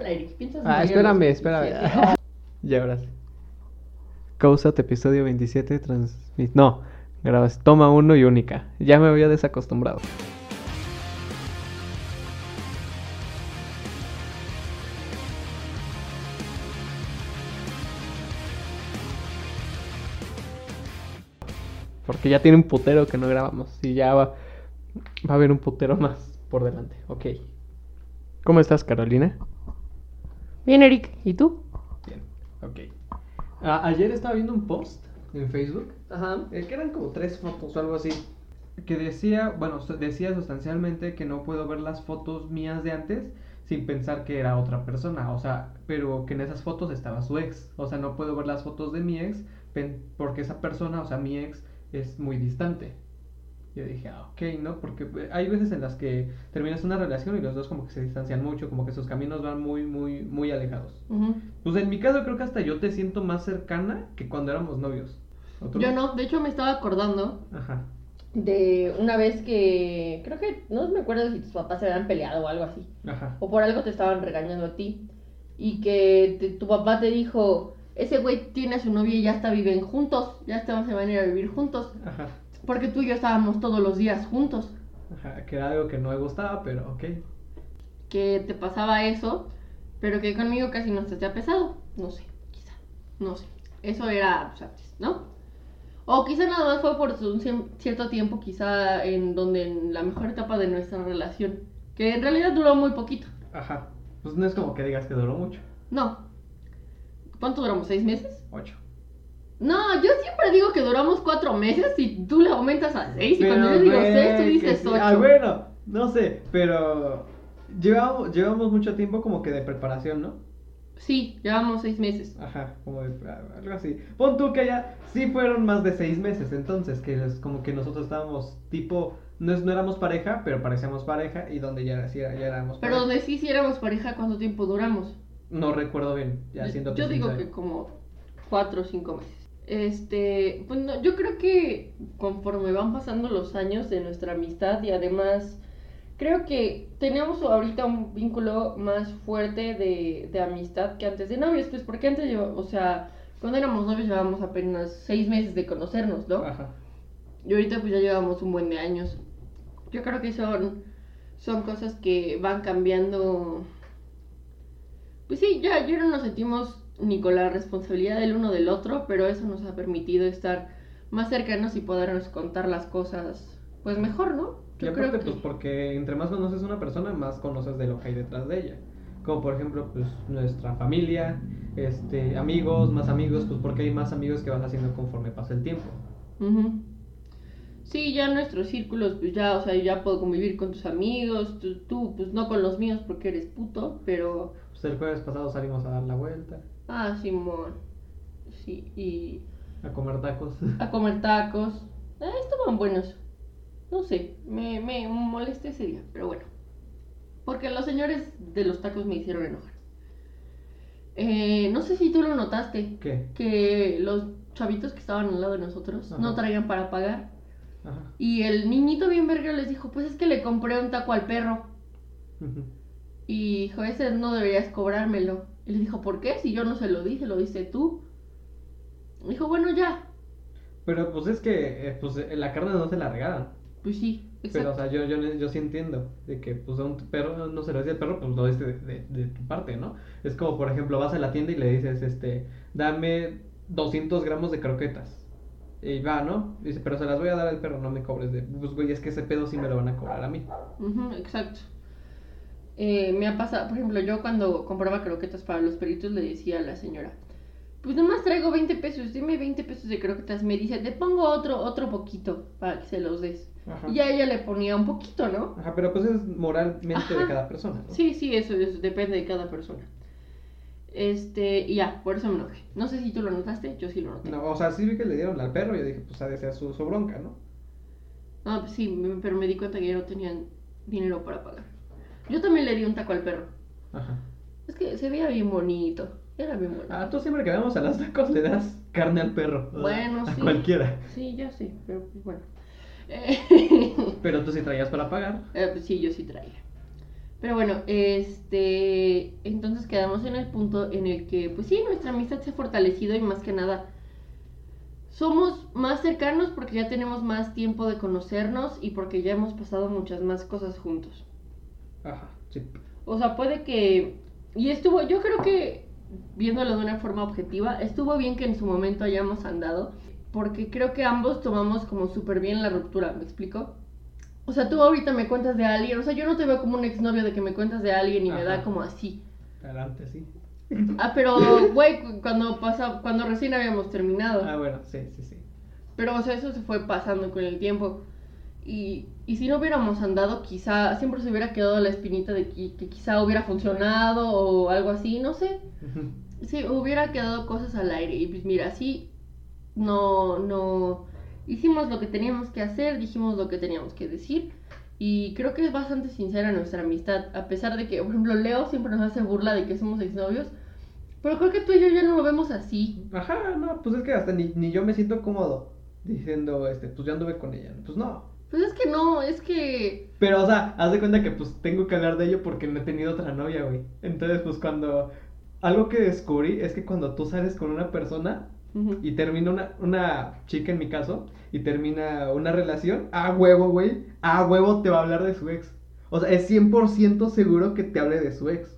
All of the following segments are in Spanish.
Hola, Eric, ¿piensas Ah, espérame, espérame. 27? ya ahora sí. Causat episodio 27 transmit. No, grabas. Toma uno y única. Ya me había desacostumbrado. Porque ya tiene un putero que no grabamos. Y ya va, va a haber un putero más por delante. Ok. ¿Cómo estás, Carolina? Bien, Eric, ¿y tú? Bien, ok. Ah, ayer estaba viendo un post en Facebook, Ajá. eh, que eran como tres fotos o algo así, que decía, bueno, decía sustancialmente que no puedo ver las fotos mías de antes sin pensar que era otra persona, o sea, pero que en esas fotos estaba su ex, o sea, no puedo ver las fotos de mi ex porque esa persona, o sea, mi ex es muy distante. Yo dije, ah, ok, ¿no? Porque eh, hay veces en las que terminas una relación y los dos como que se distancian mucho, como que sus caminos van muy, muy, muy alejados. Ujú. Pues en mi caso creo que hasta yo te siento más cercana que cuando éramos novios. Yo no, de hecho me estaba acordando Ajá. de una vez que creo que no me acuerdo si tus papás se habían peleado o algo así. Ajá. O por algo te estaban regañando a ti. Y que te- tu papá te dijo, ese güey tiene a su novia y ya hasta viven juntos. Ya hasta se van a ir a vivir juntos. Ajá. Porque tú y yo estábamos todos los días juntos. Ajá. Que era algo que no me gustaba, pero ok. Que te pasaba eso, pero que conmigo casi no te ha pesado. No sé, quizá. No sé. Eso era pues, antes, ¿no? O quizá nada más fue por un cierto tiempo, quizá en donde en la mejor etapa de nuestra relación. Que en realidad duró muy poquito. Ajá. Pues no es como que digas que duró mucho. No. ¿Cuánto duramos? ¿Seis meses? Ocho. No, yo siempre digo que duramos cuatro meses y tú le aumentas a seis. Y cuando Pero, yo digo seis, tú dices sí. ocho. Ah, bueno. No sé, pero... Llevamos, llevamos mucho tiempo como que de preparación, ¿no? Sí, llevamos seis meses. Ajá, como de, ah, algo así. Pon tú que ya sí fueron más de seis meses, entonces, que es como que nosotros estábamos tipo, no, es- no éramos pareja, pero parecíamos pareja y donde ya, sí era- ya éramos Pero pareja. donde sí, si éramos pareja, ¿cuánto tiempo duramos? No recuerdo bien, ya siento yo digo que como cuatro o cinco meses. Este, pues no, yo creo que conforme van pasando los años de nuestra amistad y además creo que tenemos ahorita un vínculo más fuerte de, de amistad que antes de novios, pues porque antes, lleva- o sea, cuando éramos novios llevábamos apenas seis meses de conocernos, ¿no? Ajá. Y ahorita pues ya llevamos un buen de años. Yo creo que son, son cosas que van cambiando. Pues sí, ya, ya no nos sentimos ni con la responsabilidad del uno del otro, pero eso nos ha permitido estar más cercanos y podernos contar las cosas pues mejor, ¿no? Y aparte, pues porque entre más conoces a una persona, más conoces de lo que hay detrás de ella. Como por ejemplo, pues nuestra familia, este, amigos, más amigos, pues porque hay más amigos que vas haciendo conforme pasa el tiempo. Ujú. Sí, ya nuestros círculos, pues ya, o sea, ya puedo convivir con tus amigos, tú, tú, pues no con los míos porque eres puto, pero Pues el jueves pasado salimos a dar la vuelta, Ah, Simón. Sí, y a comer tacos. a comer tacos. Ah, estaban buenos. No sé, me, me molesté ese día, pero bueno. Porque los señores de los tacos me hicieron enojar. Eh, no sé si tú lo notaste, ¿Qué? que los chavitos que estaban al lado de nosotros no traían para pagar. Ajá. Y el niñito bien verga les dijo, pues es que le compré un taco al perro. Y dijo, ese no deberías cobrármelo. Y le dijo, ¿por qué? Si yo no se lo di, se lo diste tú. Dijo, bueno, ya. Pero pues es que eh, pues, eh, la carne no se la regalan. Pues sí, Pero, o exacto. sea, yo, yo, yo sí entiendo de que pues a un perro no se lo dice al perro, pues lo dice de, de, de tu parte, ¿no? Es como, por ejemplo, vas a la tienda y le dices, este, dame 200 gramos de croquetas. Y va, ¿no? Y dice, pero se las voy a dar al perro, no me cobres de... Pues, güey, es que ese pedo sí me lo van a cobrar a mí. Exacto. Eh, me ha pasado, por ejemplo, yo cuando compraba croquetas para los perritos le decía a la señora, pues nomás traigo 20 pesos, dime 20 pesos de croquetas. Me dice, te pongo otro, otro poquito para que se los des. Ajá. Y ya ella le ponía un poquito, ¿no? Ajá, pero pues es moralmente de cada persona, ¿no? Sí, sí, eso, eso depende de cada persona. Este, y ya, por eso me enojé. No sé si tú lo notaste, yo sí lo noté. No, o sea, sí vi que le dieron al perro y yo dije, pues ha de ser su, su bronca, ¿no? No, pues sí, pero me di cuenta que ya no tenían dinero para pagar. Yo también le di un taco al perro. Ajá. Es que se veía bien bonito. Era bien bonito. Ah, tú siempre que vamos a las tacos le das carne al perro. Bueno, a sí. cualquiera. Sí, ya sé, pero pues bueno. Eh, Pero tú sí traías para pagar. eh, pues sí, yo sí traía. Pero bueno, este, entonces quedamos en el punto en el que, pues sí, nuestra amistad se ha fortalecido y más que nada somos más cercanos porque ya tenemos más tiempo de conocernos y porque ya hemos pasado muchas más cosas juntos. Ajá, sí. O sea, puede que, y estuvo, yo creo que, viéndolo de una forma objetiva, estuvo bien que en su momento hayamos andado, porque creo que ambos tomamos como súper bien la ruptura, ¿me explico? O sea, tú ahorita me cuentas de alguien, o sea, yo no te veo como un exnovio de que me cuentas de alguien y me da como así. Adelante, sí. Ah, pero, güey, cu- cuando pasa, cuando recién habíamos terminado. Ah, bueno, sí, sí, sí. Pero, o sea, eso se fue pasando con el tiempo. Y, y si no hubiéramos andado, quizá siempre se hubiera quedado la espinita de que, que quizá hubiera funcionado o algo así, no sé. Sí, hubiera quedado cosas al aire. Y pues mira, así no, no. Hicimos lo que teníamos que hacer, dijimos lo que teníamos que decir. Y creo que es bastante sincera nuestra amistad. A pesar de que, por ejemplo, Leo siempre nos hace burla de que somos exnovios. Pero creo que tú y yo ya no lo vemos así. Ajá, no, pues es que hasta ni, ni yo me siento cómodo diciendo, este, pues ya anduve con ella. Pues no. Pues es que no, es que. Pero, o sea, haz de cuenta que pues tengo que hablar de ello porque no he tenido otra novia, güey. Entonces, pues cuando... Algo que descubrí es que cuando tú sales con una persona y termina una, una chica en mi caso y termina una relación, a huevo, güey, a huevo te va a hablar de su ex. O sea, es 100% seguro que te hable de su ex.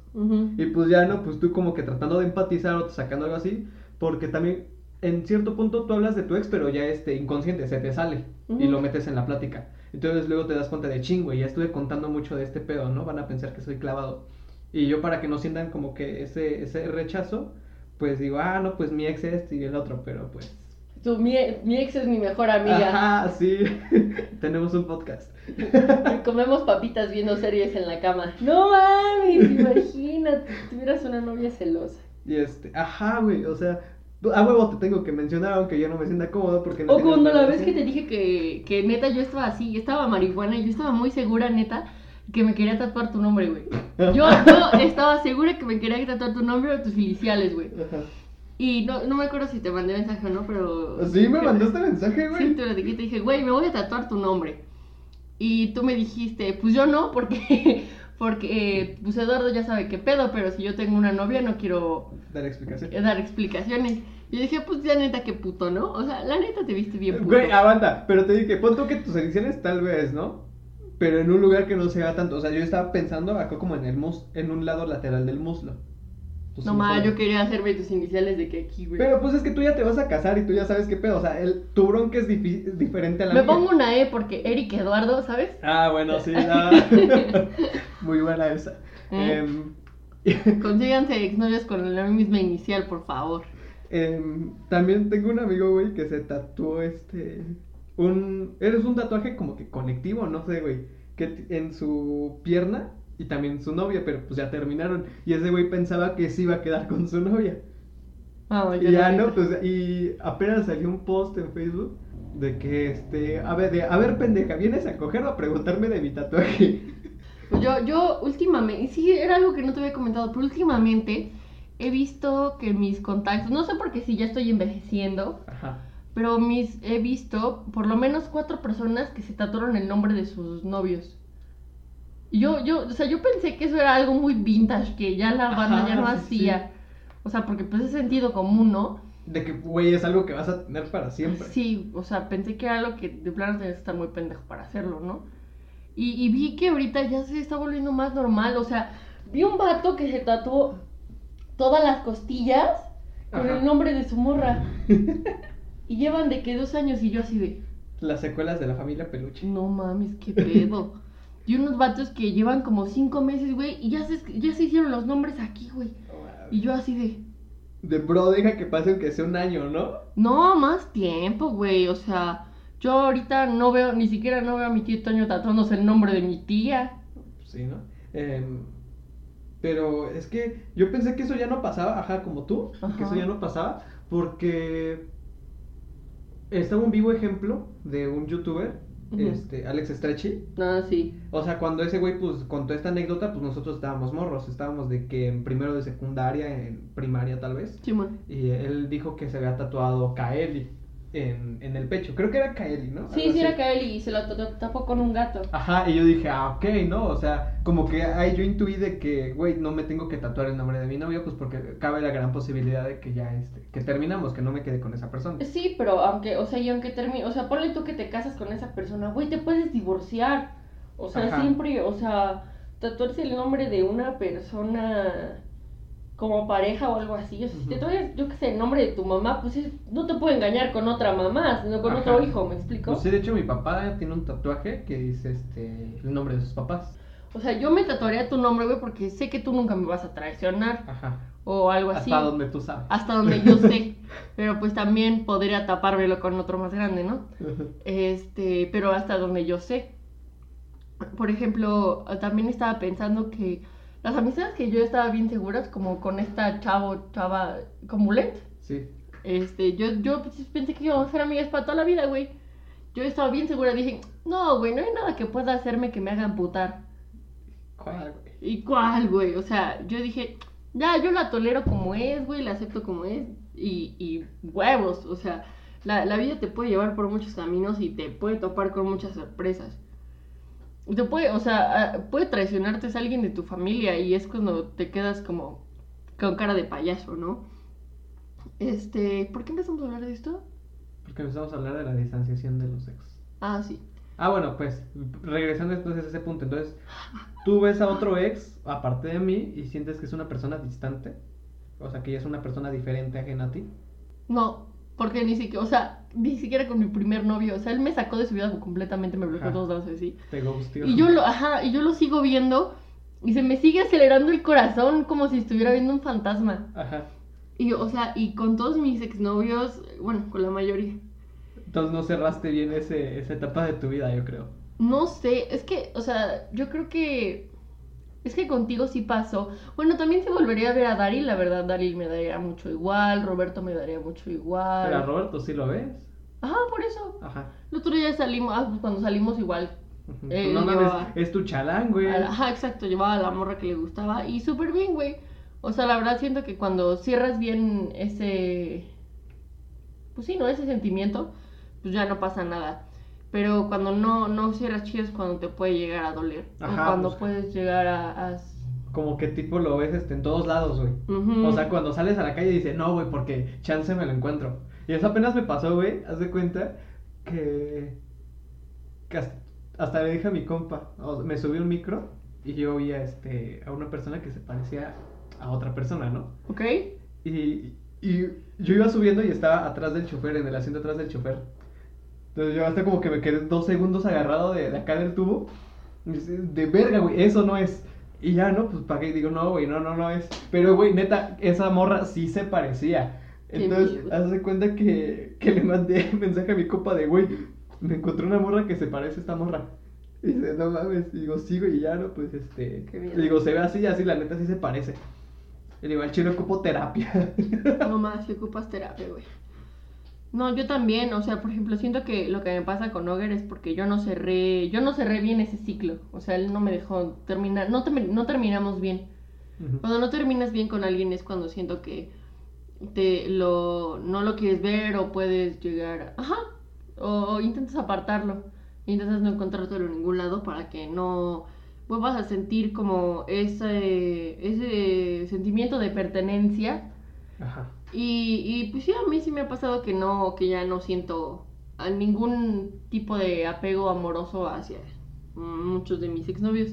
Y pues ya no, pues tú como que tratando de empatizar o sacando algo así, porque también en cierto punto tú hablas de tu ex, pero ya este inconsciente se te sale y lo metes en la plática. Entonces luego te das cuenta de chingo, y ya estuve contando mucho de este pedo, ¿no? Van a pensar que soy clavado. Y yo para que no sientan como que ese, ese rechazo, pues digo, ah, no, pues mi ex es y el otro, pero pues... Tu- mi, mi ex es mi mejor amiga. Ajá, sí. Tenemos un podcast. Comemos papitas viendo series en la cama. No mames, imagínate, tuvieras una novia celosa. Y este, ajá, güey, o sea, a huevo te tengo que mencionar, aunque yo no me sienta cómodo porque no O cuando la vez que te dije que, que neta yo estaba así, estaba marihuana y yo estaba muy segura, neta, que me quería tatuar tu nombre, güey. Yo, yo estaba segura que me quería tatuar tu nombre o tus iniciales, güey. Ajá. Y no, no me acuerdo si te mandé mensaje o no, pero... Sí, me mandaste mensaje, güey. Sí, te lo dije, te dije, güey, me voy a tatuar tu nombre. Y tú me dijiste, pues yo no, porque, porque eh, pues Eduardo ya sabe qué pedo, pero si yo tengo una novia no quiero Dar explicación. eh, dar explicaciones. Y yo dije, pues ya neta, qué puto, ¿no? O sea, la neta te viste bien puto. Güey, aguanta, pero te dije, pon tú que tus iniciales tal vez, ¿no? Pero en un lugar que no se vea tanto. O sea, yo estaba pensando acá como en el mus, en un lado lateral del muslo. Tus no más, yo quería hacerme tus iniciales de que aquí, güey. Pero pues es que tú ya te vas a casar y tú ya sabes qué pedo. O sea, el, tu bronca es diferente a la Me mía. pongo una E porque Eric Eduardo, ¿sabes? Ah, bueno, sí. ah. Muy buena esa. ¿Eh? Em, Consíganse exnovios con la misma inicial, por favor. Em, también tengo un amigo, güey, que se tatuó este. Un. Eres un tatuaje como que conectivo, no sé, güey. Que en su pierna y también su novia, pero pues ya terminaron. Y ese güey pensaba que se iba a quedar con su novia. Ah, Y ya no, pues. Y apenas salió un post en Facebook de que este. A ver, de, a ver, pendeja, ¿vienes a coger o a preguntarme de mi tatuaje? Pues yo, yo últimamente, sí, era algo que no te había comentado, pero últimamente he visto que mis contactos, no sé por qué si ya estoy envejeciendo, Ajá. pero mis he visto por lo menos cuatro personas que se tatuaron el nombre de sus novios. Yo, yo, o sea, yo pensé que eso era algo muy vintage, que ya la banda Ajá, ya no sí, hacía. O sea, porque pues es sentido común, ¿no? De que, güey, es algo que vas a tener para siempre. Sí, o sea, pensé que era algo que de plano tenías que estar muy pendejo para hacerlo, ¿no? Y, y vi que ahorita ya se está volviendo más normal, o sea, vi un vato que se tatuó todas las costillas con Ajá. el nombre de su morra. y llevan de que dos años y yo así de, Las secuelas de la familia Peluche. no mames, qué pedo. y unos vatos que llevan como cinco meses, güey, y ya se, ya se hicieron los nombres aquí, güey. Y yo así de, De bro, deja que pase aunque sea un año, ¿no? No, más tiempo, güey. O sea, yo ahorita no veo, ni siquiera no veo a mi tío Toño tatuándose el nombre de mi tía. Sí, ¿no? Em, pero es que yo pensé que eso ya no pasaba, ajá, como tú, que eso ya no pasaba, porque estaba un vivo ejemplo de un youtuber, Este, Alex Stretchy. No, sí. O sea, cuando ese güey pues contó esta anécdota, pues nosotros estábamos morros, estábamos de que en primero de secundaria, en primaria tal vez. Simón. Y él dijo que se había tatuado Kaeli. En, en el pecho. Creo que era Kaeli, ¿no? Sí, Algo sí, era. Kaeli y se lo tapó con un gato. Ajá, y yo dije, ah, ok, ¿no? O sea, como que ahí yo intuí de que, güey, no me tengo que tatuar el nombre de mi novio, pues porque cabe la gran posibilidad de que ya, este, que terminamos, que no me quede con esa persona. Sí, pero aunque, o sea, y aunque termine, o sea, ponle tú que te casas con esa persona, güey, te puedes divorciar. O sea, Ajá. siempre, o sea, tatuarse el nombre de una persona como pareja o algo así. O sea, si te tatuas, yo qué sé, el nombre de tu mamá, pues es- no te puede engañar con otra mamá, sino con Ajá. otro hijo, ¿me explico? Pues sí, de hecho, mi papá tiene un tatuaje que dice, este, el nombre de sus papás. O sea, yo me tatuaría tu nombre, güey, porque sé que tú nunca me vas a traicionar Ajá. o algo así. Hasta donde tú sabes. Hasta donde yo sé. Pero pues también podría tapármelo con otro más grande, ¿no? Este, pero hasta donde yo sé. Por ejemplo, también estaba pensando que las amistades que yo estaba bien seguras, como con esta chavo, chava, con Mulet, Sí. este, yo, yo pensé que íbamos a ser amigas para toda la vida, güey. Yo estaba bien segura, dije, no, güey, no hay nada que pueda hacerme que me haga amputar. ¿Cuál, güey? ¿Y cuál, güey? O sea, yo dije, ya, yo la tolero como es, güey, la acepto como es. Y, y huevos, o sea, la, la vida te puede llevar por muchos caminos y te puede topar con muchas sorpresas. Te puede, o sea, ah, puede traicionarte es alguien de tu familia y es cuando te quedas como con cara de payaso, ¿no? Este, ¿por qué empezamos a hablar de esto? Porque empezamos a hablar de la distanciación de los ex. Ah, sí. Ah, bueno, pues, regresando entonces a ese punto, entonces, tú ves a otro ex, aparte de mí, y sientes que es una persona distante, o sea, que ella es una persona diferente, ajena a ti. No, porque ni siquiera, o sea, ni siquiera con mi primer novio, o sea, él me sacó de su vida completamente, me bloqueó todos lados así. Te gustió. Y yo lo, ajá, y yo lo sigo viendo y se me sigue acelerando el corazón como si estuviera viendo un fantasma. Ajá. Y, o sea, y con todos mis exnovios, bueno, con la mayoría. Entonces no cerraste bien ese, esa etapa de tu vida, yo creo. No sé, es que, o sea, yo creo que. Es que contigo sí pasó. Bueno, también se volvería a ver a Daryl, la verdad, Daryl me daría mucho igual, Roberto me daría mucho igual. Pero a Roberto sí lo ves. Ajá, por eso. Ajá. El otro día salimos, ah, pues cuando salimos igual. Eh, no mames, llevaba- es tu chalán, güey. la- Ajá, exacto, llevaba a la morra que le gustaba y súper bien, güey. O sea, la verdad siento que cuando cierras bien ese. Pues sí, ¿no? Ese sentimiento, pues ya no pasa nada. Pero cuando no, no cierras chido es cuando te puede llegar a doler. Ajá, o cuando pues- puedes llegar a. a- Como que tipo lo ves este, en todos lados, güey. O sea, cuando sales a la calle dice, no, güey, porque chance me lo encuentro. Y eso apenas me pasó, güey. Haz de cuenta que. que hasta, hasta le dije a mi compa. o sea, me subí un micro y yo vi a, este, a una persona que se parecía a otra persona, ¿no? ¿Ok? Y, y yo iba subiendo y estaba atrás del chofer, en el asiento atrás del chofer. Entonces yo hasta como que me quedé dos segundos agarrado de, de acá del tubo. Y dice, De verga, güey, eso no es. Y ya, ¿no? Pues pagué y digo, no, güey, no, no, no es. Pero, güey, neta, esa morra sí se parecía. Qué Entonces, miedo. haz de cuenta que, que le mandé mensaje a mi copa de, güey, me encontré una morra que se parece a esta morra. Y dice, no mames. Y digo, sí, güey, y ya, ¿no? Pues este. Qué. Le digo, se ve así, así, la neta sí se parece. Y le digo, al chino ocupo terapia. No más, si ocupas terapia, güey. No, yo también, o sea, por ejemplo, siento que lo que me pasa con Oger es porque yo no cerré, yo no cerré bien ese ciclo. O sea, él no me dejó terminar, no, no terminamos bien. Cuando no terminas bien con alguien es cuando siento que te lo no lo quieres ver o puedes llegar, ajá, o, intentas apartarlo, intentas no encontrártelo en ningún lado para que no vuelvas a sentir como ese ese sentimiento de pertenencia Ajá. Y, pues sí, a mí sí me ha pasado que no, que ya no siento a ningún tipo de apego amoroso hacia muchos de mis exnovios.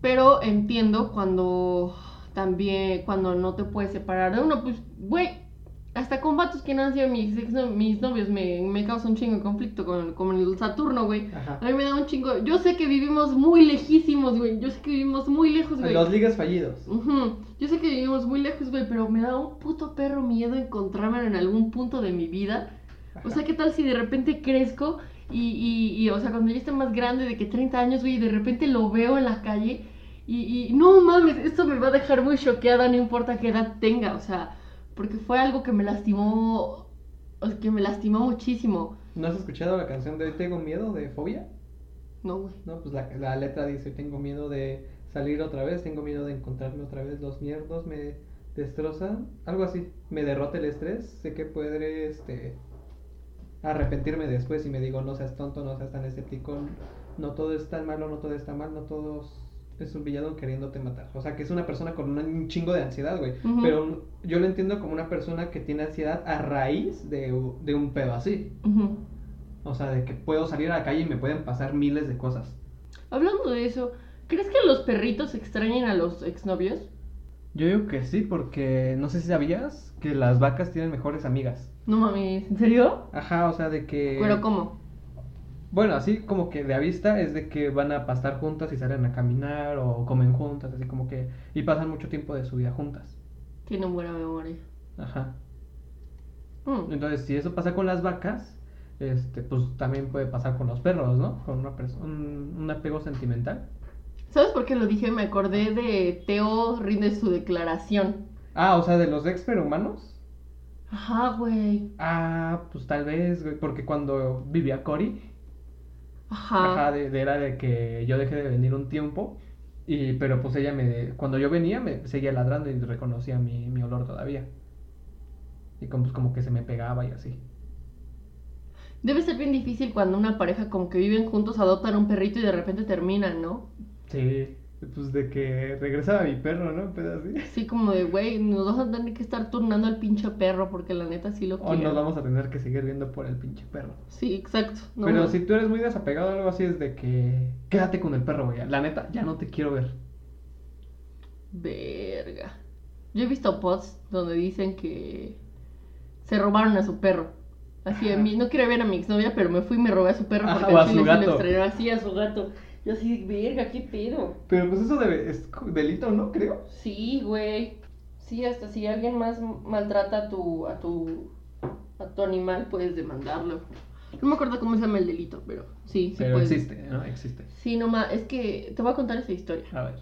Pero entiendo cuando también, cuando no te puedes separar de uno, pues, güey, hasta con vatos que no han sido mis, exno- mis novios me, me causa un chingo de conflicto con, con el Saturno, güey. Ajá. A mí me da un chingo. Yo sé que vivimos muy lejísimos, güey. Yo sé que vivimos muy lejos, güey. Los ligas fallidos. Ujú. Yo sé que vivimos muy lejos, güey, pero me da un puto perro miedo encontrarme en algún punto de mi vida. O sea, ¿qué tal si de repente crezco y, y, y, o sea, cuando ya esté más grande, de que 30 años, güey, y de repente lo veo en la calle y, y no mames, esto me va a dejar muy choqueada, no importa qué edad tenga, o sea, porque fue algo que me lastimó, que me lastimó muchísimo. ¿No has escuchado la canción de Tengo miedo de Fobia? No, güey. No, pues la, la letra dice, tengo miedo de salir otra vez, tengo miedo de encontrarme otra vez, los mierdos me destrozan, algo así, me derrota el estrés, sé que podré, este, arrepentirme después y me digo, no seas tonto, no seas tan escéptico, no todo es tan malo, no todo está mal, no todo es un villano queriéndote matar. O sea, que es una persona con un chingo de ansiedad, güey. Pero yo lo entiendo como una persona que tiene ansiedad a raíz de, de un pedo así. Ujú. O sea, de que puedo salir a la calle y me pueden pasar miles de cosas. Hablando de eso, ¿crees que los perritos extrañen a los exnovios? Yo digo que sí, porque no sé si sabías que las vacas tienen mejores amigas. No mames, ¿en serio? Ajá, o sea, de que... ¿Pero cómo? Bueno, así como que de a vista es de que van a pastar juntas y salen a caminar o comen juntas, así como que... Y pasan mucho tiempo de su vida juntas. Tienen buena memoria. Ajá. Mm. Entonces, si eso pasa con las vacas, este, pues también puede pasar con los perros, ¿no? Con una perso- un, un apego sentimental. ¿Sabes por qué lo dije? Me acordé de Teo rinde su declaración. Ah, o sea, de los ex humanos. Ajá, güey. Ah, pues tal vez, güey, porque cuando vivía Cory, Ajá. ajá, de, de- era de que yo dejé de venir un tiempo, y, pero pues ella me, cuando yo venía me seguía ladrando y reconocía mi, mi olor todavía. Y como, pues, como que se me pegaba y así. Debe ser bien difícil cuando una pareja como que viven juntos, adoptan un perrito y de repente terminan, ¿no? Sí, pues de que regresaba mi perro, ¿no? Pero así. Así como de, güey, nos vamos a tener que estar turnando al pinche perro porque la neta sí lo O quiero. nos vamos a tener que seguir viendo por el pinche perro. Sí, exacto. No, Pero no. si tú eres muy desapegado o algo así, es de que quédate con el perro, güey. La neta, ya no te quiero ver. Verga. Yo he visto posts donde dicen que se robaron a su perro. Así, a mí, no quiero ver a mi exnovia, pero me fui y me robé a su perro Ajá, porque o a su sí lo gato. extrañaba. Así a su gato. Yo así, verga, qué pedo. Pero pues eso debe, es delito, ¿no? Creo. Sí, güey. Sí, hasta si alguien más maltrata a tu, a tu, a tu animal, puedes demandarlo. No me acuerdo cómo se llama el delito, pero sí, sí Pero puedes. existe, ¿no? Existe. Sí, nomás, es que te voy a contar esa historia. A ver.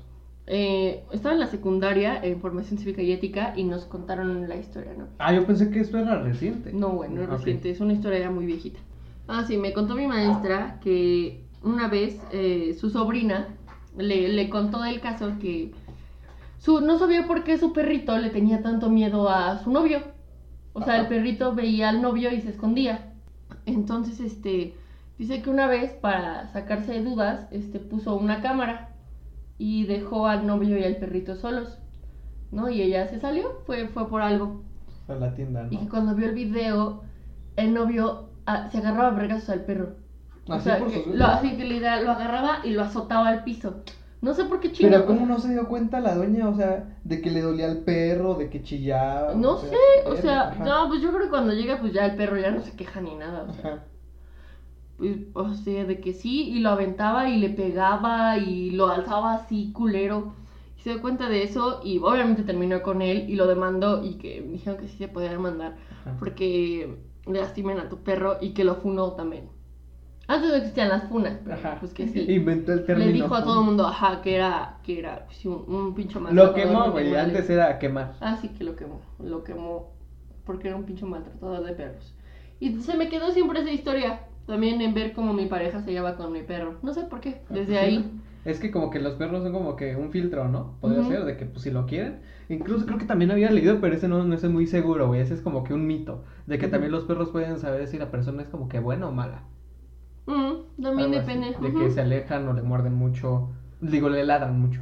Eh, estaba en la secundaria, en formación cívica y ética, y nos contaron la historia, ¿no? Ah, yo pensé que esto era reciente. No, bueno, no es reciente, es una historia ya muy viejita. Ah, sí, me contó mi maestra que una vez eh, su sobrina le, le contó del caso que su, no sabía por qué su perrito le tenía tanto miedo a su novio. O sea, el perrito veía al novio y se escondía. Entonces, este, dice que una vez para sacarse de dudas, este, puso una cámara y dejó al novio y al perrito solos, ¿no? Y ella se salió, fue, fue por algo. A la tienda, Y que cuando vio el video, el novio ah, se agarraba a vergazos al perro. O Así sea, por que sus- lo, así que literal, lo agarraba y lo azotaba al piso. No sé por qué Pero chingados. ¿cómo no se dio cuenta la doña? O sea, de que le dolía al perro, de que chillaba. No o sea, sé, o sea, ajá. no, pues yo creo que cuando llega, pues ya el perro ya no se queja ni nada. O sea, Ajá. pues, o sea, de que sí, y lo aventaba y le pegaba y lo alzaba así, culero. Y se dio cuenta de eso y obviamente terminó con él y lo demandó y que dijeron que sí se podía demandar. Ajá. porque lastimen a tu perro y que lo funó también. Antes no existían las funas, pero Ajá. pues que sí. Inventó el término. Le dijo a todo el mundo, ajá, que era, que era pues, un, un pincho Lo maltratador. quemó, de güey. Antes era quemar. Ah, sí que lo quemó, lo quemó porque era un pincho maltratador de perros. Y se me quedó siempre esa historia, también en ver cómo mi pareja se lleva con mi perro. No sé por qué, desde Sí, ahí. ¿no? Es que como que los perros son como que un filtro, ¿no? Podría ser, de que pues si lo quieren. Incluso creo que también había leído, pero ese no, no es muy seguro, güey. Ese es como que un mito. De que también los perros pueden saber si la persona es como que buena o mala. Mm, también Algo así, depende. De que se alejan o le muerden mucho. Digo, le ladran mucho.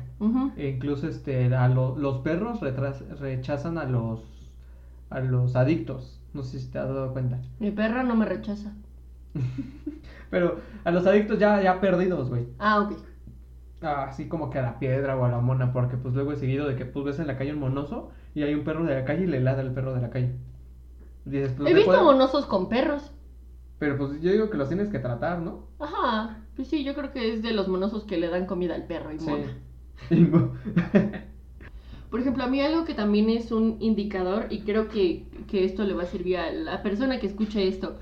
E incluso este, a lo- los perros retras- rechazan a los, a los adictos. No sé si te has dado cuenta. Mi perra no me rechaza. Pero a los adictos ya, ya perdidos, güey. Ah, ok. Ah, Así como que a la piedra o a la mona, porque pues luego he seguido de que pues ves en la calle un monoso y hay un perro de la calle y le ladra el perro de la calle. Dices, pues, He ¿te visto puede- monosos con perros. Pero pues yo digo que los tienes que tratar, ¿no? Ajá, pues sí, yo creo que es de los monosos que le dan comida al perro y mona. Y mo- Por ejemplo, a mí algo que también es un indicador, y creo que, que esto le va a servir a la persona que escuche esto.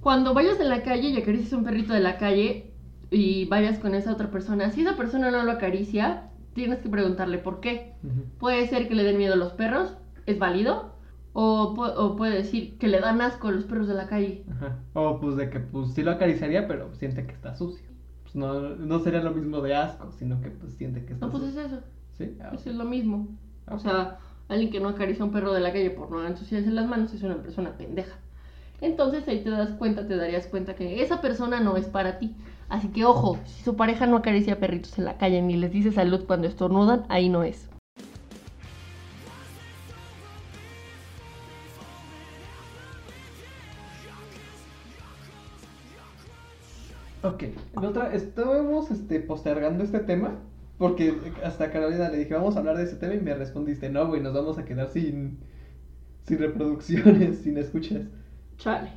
Cuando vayas en la calle y acaricies un perrito de la calle y vayas con esa otra persona, si esa persona no lo acaricia, tienes que preguntarle por qué. Puede ser que le den miedo a los perros, es válido, o, pu- o puede decir que le dan asco a los perros de la calle. Ajá. O pues de que pues sí lo acariciaría, pero siente que está sucio. Pues no, no sería lo mismo de asco, sino que pues siente que está No, pues sucio. es eso. ¿Sí? Ah, Eso es lo mismo. O sea, alguien que no acaricia a un perro de la calle por no ensuciarse las manos es una persona pendeja. Entonces ahí te das cuenta, te darías cuenta que esa persona no es para ti. Así que ojo, si su pareja no acaricia perritos en la calle ni les dice salud cuando estornudan, ahí no es. Ok, en otra, estábamos este, postergando este tema porque hasta Carolina le dije, vamos a hablar de ese tema y me respondiste, no, güey, nos vamos a quedar sin, sin reproducciones, sin escuchas. Chale.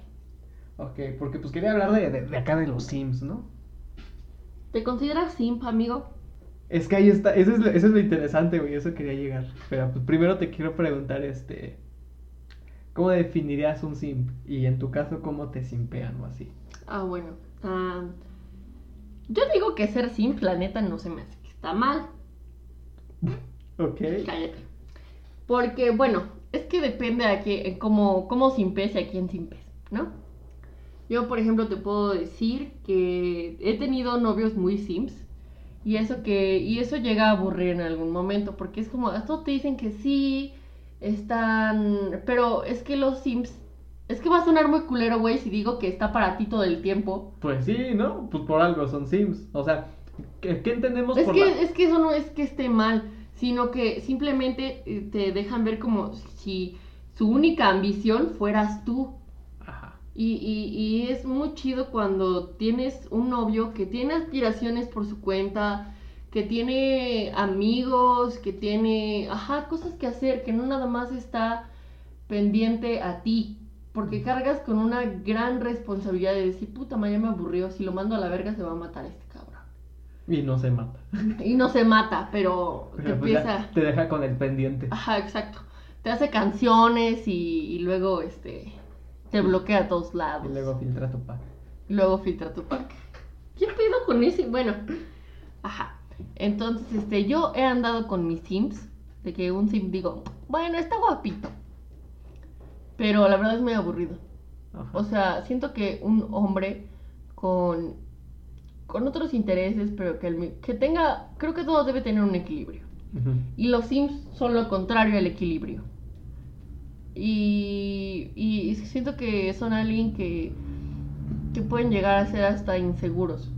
Ok, porque pues quería hablar de, de, de acá de los Sims, ¿no? ¿Te consideras simp, amigo? Es que ahí está, eso es, lo- eso es lo interesante, güey, eso quería llegar. Pero pues primero te quiero preguntar, este, ¿cómo definirías un simp? Y en tu caso, ¿cómo te simpean o así? Ah, bueno. Yo digo que ser simp, la neta, no se me hace que está mal. Ok. Cállate. Porque, bueno, es que depende a qué, cómo, cómo simpes y a quién simpes, ¿no? Yo, por ejemplo, te puedo decir que he tenido novios muy simps y eso que y eso llega a aburrir en algún momento porque es como, todos te dicen que sí, están, pero es que los sims es que va a sonar muy culero, güey, si digo que está para ti todo el tiempo. Pues sí, ¿no? Pues por algo son sims. O sea, ¿qué, qué entendemos Es por que, la- es que eso no es que esté mal, sino que simplemente eh, te dejan ver como si su única ambición fueras tú. Ajá. Y, y, y es muy chido cuando tienes un novio que tiene aspiraciones por su cuenta, que tiene amigos, que tiene, ajá, cosas que hacer, que no nada más está pendiente a ti. Porque cargas con una gran responsabilidad de decir, puta, ma, ya me aburrió, si lo mando a la verga se va a matar este cabrón. Y no se mata. Y no se mata, pero te pues empieza. te deja con el pendiente. Ajá, exacto. Te hace canciones y, y luego este te bloquea a todos lados. Y luego filtra tu pack. Y luego filtra tu pack. ¿Qué pedo con ese? Bueno, ajá. Entonces, este, yo he andado con mis sims. De que un sim digo, bueno, está guapito. Pero la verdad es muy aburrido. Ajá. O sea, siento que un hombre con, con otros intereses, pero que, el que tenga, creo que todo debe tener un equilibrio. Y los Sims son lo contrario al equilibrio. Y, y siento que son alguien que, que pueden llegar a ser hasta inseguros.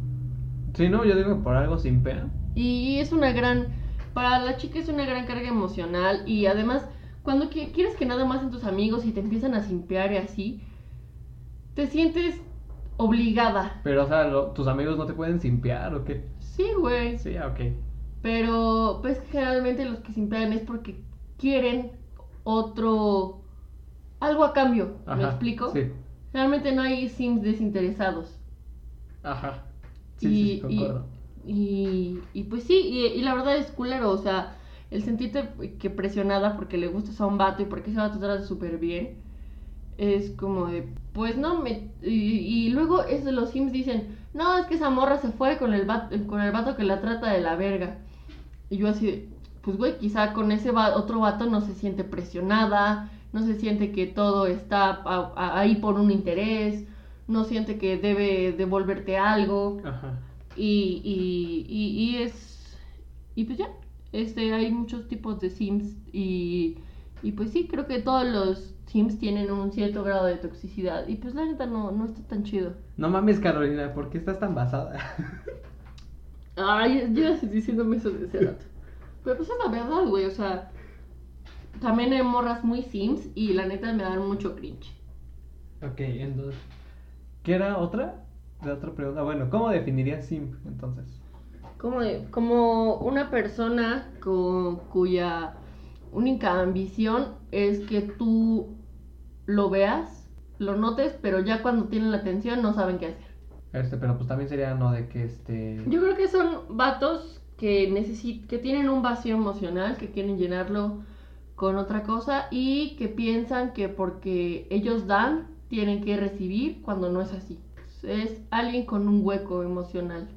Sí, no, yo digo que por algo simpean. Y es una gran, para la chica es una gran carga emocional. Y además, cuando qui- quieres que nada más en tus amigos y te empiezan a simpear y así, te sientes obligada. Pero, o sea, lo- ¿tus amigos no te pueden simpear o qué? Sí, güey. Sí, ah, ok. Pero pues generalmente los que simpean es porque quieren otro algo a cambio, ¿me explico? Sí. Realmente no hay sims desinteresados. Ajá. Sí, y, sí, sí, y- concuerdo. y, y, pues sí, y, y la verdad es culero, o sea, el sentirte que presionada porque le gustas a un vato y porque ese vato te trata súper bien, es como de, pues no, me... Y, y luego es de los sims dicen, no, es que esa morra se fue con el, vato, con el vato que la trata de la verga. Y yo así pues güey, quizá con ese va- otro vato no se siente presionada, no se siente que todo está ahí por un interés, no siente que debe devolverte algo. Ajá. Y, y, y, y es. Y pues ya. Este, hay muchos tipos de Sims. Y, y pues sí, creo que todos los Sims tienen un cierto grado de toxicidad. Y pues la neta no, no está tan chido. No mames, Carolina, ¿por qué estás tan basada? Ay, llevas diciéndome eso desde rato. Pero pues es la verdad, güey. O sea, también hay morras muy Sims. Y la neta me dan mucho cringe. ok, entonces. ¿Qué era otra? De otra pregunta. Bueno, ¿cómo definirías simp entonces? Como, como una persona con, cuya única ambición es que tú lo veas, lo notes, pero ya cuando tienen la atención no saben qué hacer. Este, pero pues también sería no de que este. Yo creo que son vatos que necesit que tienen un vacío emocional, que quieren llenarlo con otra cosa y que piensan que porque ellos dan, tienen que recibir cuando no es así. Es alguien con un hueco emocional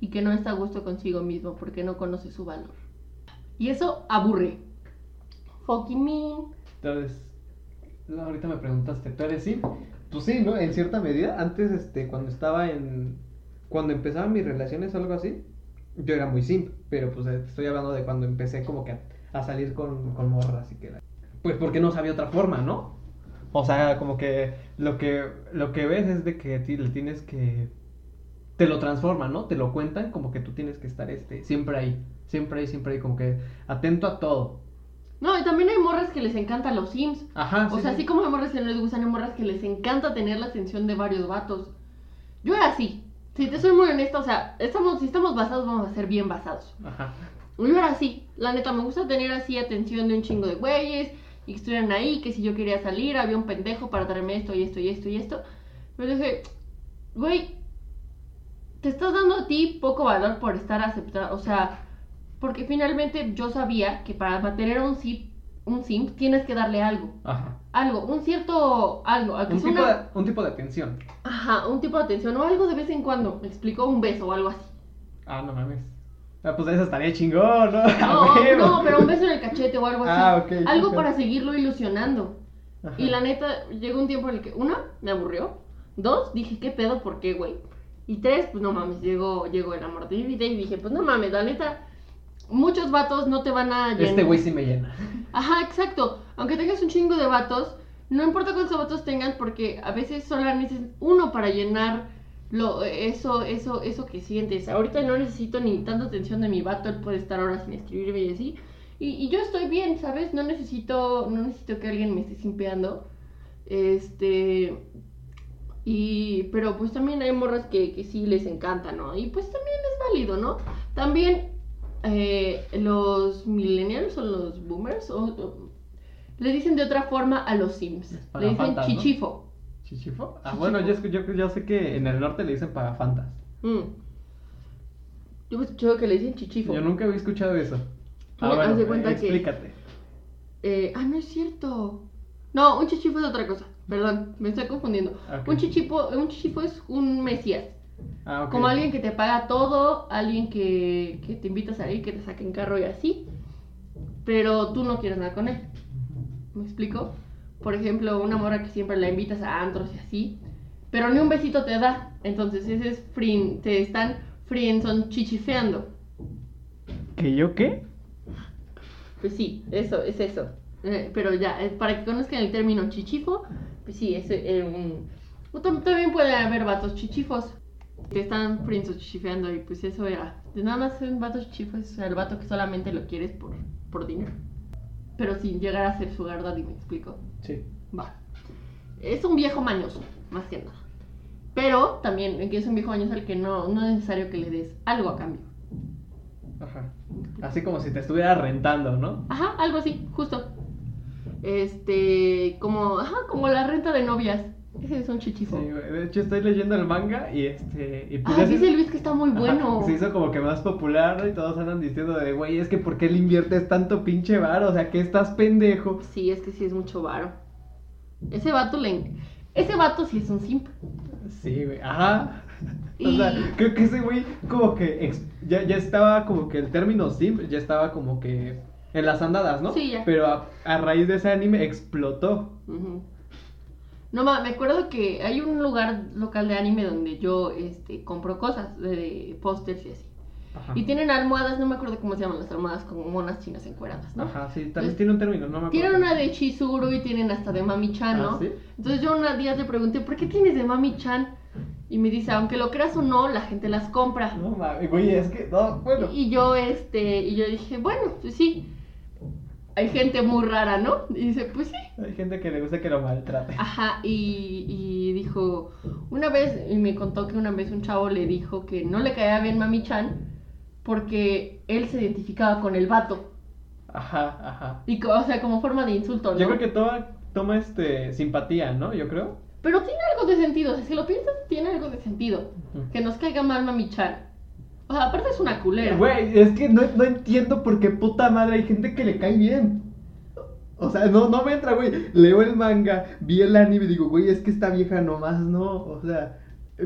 y que no está a gusto consigo mismo porque no conoce su valor. Y eso aburre. Fucking mean. Entonces, ahorita me preguntaste, ¿tú eres simp? Pues sí, ¿no? En cierta medida. Antes, este, cuando estaba en. Cuando empezaban mis relaciones o algo así, yo era muy simp. Pero pues eh, estoy hablando de cuando empecé como que a, salir con, con morras y que. la- Pues porque no sabía otra forma, ¿no? O sea, como que lo que lo que ves es de que le tienes que te lo transforman, ¿no? Te lo cuentan como que tú tienes que estar este siempre ahí, siempre ahí, siempre ahí como que atento a todo. No, y también hay morras que les encantan los sims. Ajá, O sí, sea, sí. así como hay morras que no les gustan, hay morras que les encanta tener la atención de varios vatos. Yo era así. Si te soy muy honesta, o sea, estamos, si estamos basados, vamos a ser bien basados. Ajá. Yo era así. La neta, me gusta tener así atención de un chingo de güeyes. Y que estuvieran ahí, que si yo quería salir, había un pendejo para traerme esto y esto y esto y esto. Pero dije, güey, te estás dando a ti poco valor por estar aceptado. O sea, porque finalmente yo sabía que para mantener un sim, un sim tienes que darle algo. Ajá. Algo, un cierto algo. Un tipo, una- de, un tipo de atención. Ajá, un tipo de atención o algo de vez en cuando. Me explicó un beso o algo así. Ah, no mames. Ah, pues eso estaría chingón, ¿no? No, no, pero un beso en el cachete o algo así. Ah, ok, algo para seguirlo ilusionando. Ajá. Y la neta, llegó un tiempo en el que, una, me aburrió. Dos, dije, ¿qué pedo? ¿Por qué, güey? Y tres, pues no mames, llegó, llegó el amor de mi vida y dije, pues no mames, la neta, muchos vatos no te van a llenar. Este güey sí me llena. Ajá, exacto. Aunque tengas un chingo de vatos, no importa cuántos vatos tengas, porque a veces solo necesitas uno para llenar lo, eso, eso, eso que sientes. Ahorita no necesito ni tanta atención de mi vato, él puede estar horas sin escribirme y así. Y, y yo estoy bien, ¿sabes? No necesito, no necesito que alguien me esté simpeando. Este. Y, pero pues también hay morras que, que sí les encanta, ¿no? Y pues también es válido, ¿no? También eh, los millennials o los boomers o, o- le dicen de otra forma a los sims. Para Le dicen fantas, ¿no? chichifo. ¿Chichifo? Ah, Chichifo. bueno, yo, yo, yo sé que en el norte le dicen pagafantas. Mm. Yo he escuchado que le dicen chichifo. Yo nunca había escuchado eso. Ah, bueno, haz de cuenta eh, que- explícate. Eh, ah, no es cierto. No, un chichifo es otra cosa. Perdón, me estoy confundiendo. Un chichifo, un chichifo es un mesías. Ah. Como alguien que te paga todo, alguien que, que te invita a salir, que te saque en carro y así. Pero tú no quieres nada con él. ¿Me explico? Por ejemplo, una morra que siempre la invitas a antros y así. Pero ni un besito te da. Entonces ese es free, te están free, son chichifeando. ¿Que yo qué? Pues sí, eso, es eso. Eh, pero ya, eh, para que conozcan el término chichifo, pues sí, es eh, un... También puede haber vatos chichifos. Te están o chichifeando y pues eso era. De nada más un vato chichifo es el vato que solamente lo quieres por, por dinero. Pero sin llegar a ser su daddy, me explico. Sí. Va. Es un viejo mañoso, más que nada. Pero también que es un viejo mañoso al que no, no es necesario que le des algo a cambio. Ajá. Así como si te estuviera rentando, ¿no? Ajá, algo así, justo. Este, como, ajá, como la renta de novias. Ese es un chichifo. Sí. De hecho, estoy leyendo el manga y este. Y pues ah, dice Luis que está muy Ajá, bueno. Se hizo como que más popular, ¿no? Y todos andan diciendo de, güey, es que ¿por qué le inviertes tanto pinche varo? O sea, que estás pendejo. Sí, es que sí es mucho varo. Ese vato le... Ese vato sí es un simp. Sí, güey, ajá. O sea, creo que ese güey como que ex- ya, ya estaba como que el término simp ya estaba como que en las andadas, ¿no? Sí, ya. Pero a, a raíz de ese anime explotó. Ujú. No, ma, me acuerdo que hay un lugar local de anime donde yo este, compro cosas de, de pósters y así. Ajá. Y tienen almohadas, no me acuerdo cómo se llaman las almohadas, como monas chinas encueradas, ¿no? Ajá, sí, también tiene un término, no me acuerdo. Tienen una de Chizuru y tienen hasta de Mami-chan, ¿no? Ah, ¿sí? Entonces yo una día le pregunté, ¿por qué tienes de Mami-chan? Y me dice, aunque lo creas o no, la gente las compra. No mames, güey, es que, no, bueno. Y yo, este, y yo dije, bueno, pues sí. Hay gente muy rara, ¿no? Y dice, pues sí. Hay gente que le gusta que lo maltrate. Ajá, y, y dijo, una vez, y me contó que una vez un chavo le dijo que no le caía bien Mami-chan porque él se identificaba con el vato. Ajá, ajá. Y, o sea, como forma de insulto, ¿no? Yo creo que toma, toma este simpatía, ¿no? Yo creo. Pero tiene algo de sentido, o sea, si lo piensas, tiene algo de sentido. Que nos caiga mal Mami-chan. O sea, aparte es una culera. Güey, es que no, no entiendo por qué puta madre hay gente que le cae bien. O sea, no, no me entra, güey. Leo el manga, vi el anime y digo, güey, es que esta vieja nomás no. O sea,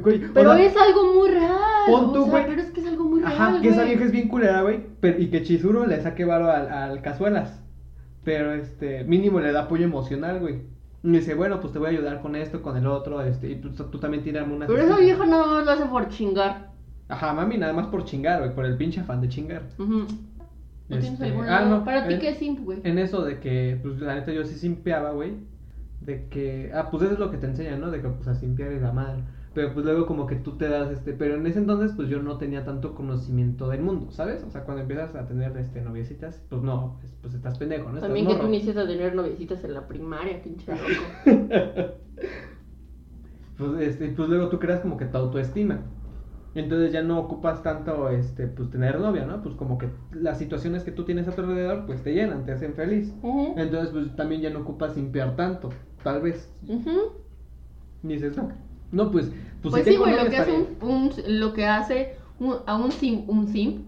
güey. o Pero sea, es algo muy real. pon o tú, sea, güey. pero es que es algo muy real. Ajá, que esa vieja es bien culera, güey. pero- Y que Chizuru le saque varo al, al Cazuelas. Pero este, mínimo le da apoyo emocional, güey. Y me dice, bueno, pues te voy a ayudar con esto, con el otro, este, y tú, tú también tienes una. Pero esa vieja nada más lo hace por chingar. Ajá, mami, nada más por chingar, güey, por el pinche afán de chingar. Ujú. ¿No tienes Este, alguna? ah, no, Para ti, ¿qué es simp, güey? En eso de que, pues la neta yo sí simpeaba, güey. de que, ah, pues eso es lo que te enseñan, ¿no? De que pues a simpiar y la madre. Pero pues luego como que tú te das este, pero en ese entonces pues yo no tenía tanto conocimiento del mundo, ¿sabes? O sea, cuando empiezas a tener este noviecitas, pues no, pues, pues estás pendejo, ¿no? Estás También que tú morro. inicias a tener noviecitas en la primaria, pinche loco. Pues, este, pues luego tú creas como que tu autoestima. Entonces ya no ocupas tanto este, pues tener novia, ¿no? Pues como que las situaciones que tú tienes a tu alrededor pues te llenan, te hacen feliz. Entonces pues también ya no ocupas limpiar tanto, tal vez. ujú. Dices, no. No, pues, pues, Pues, si sí, güey, lo que hace un, un- lo que hace un- a un sim, un sim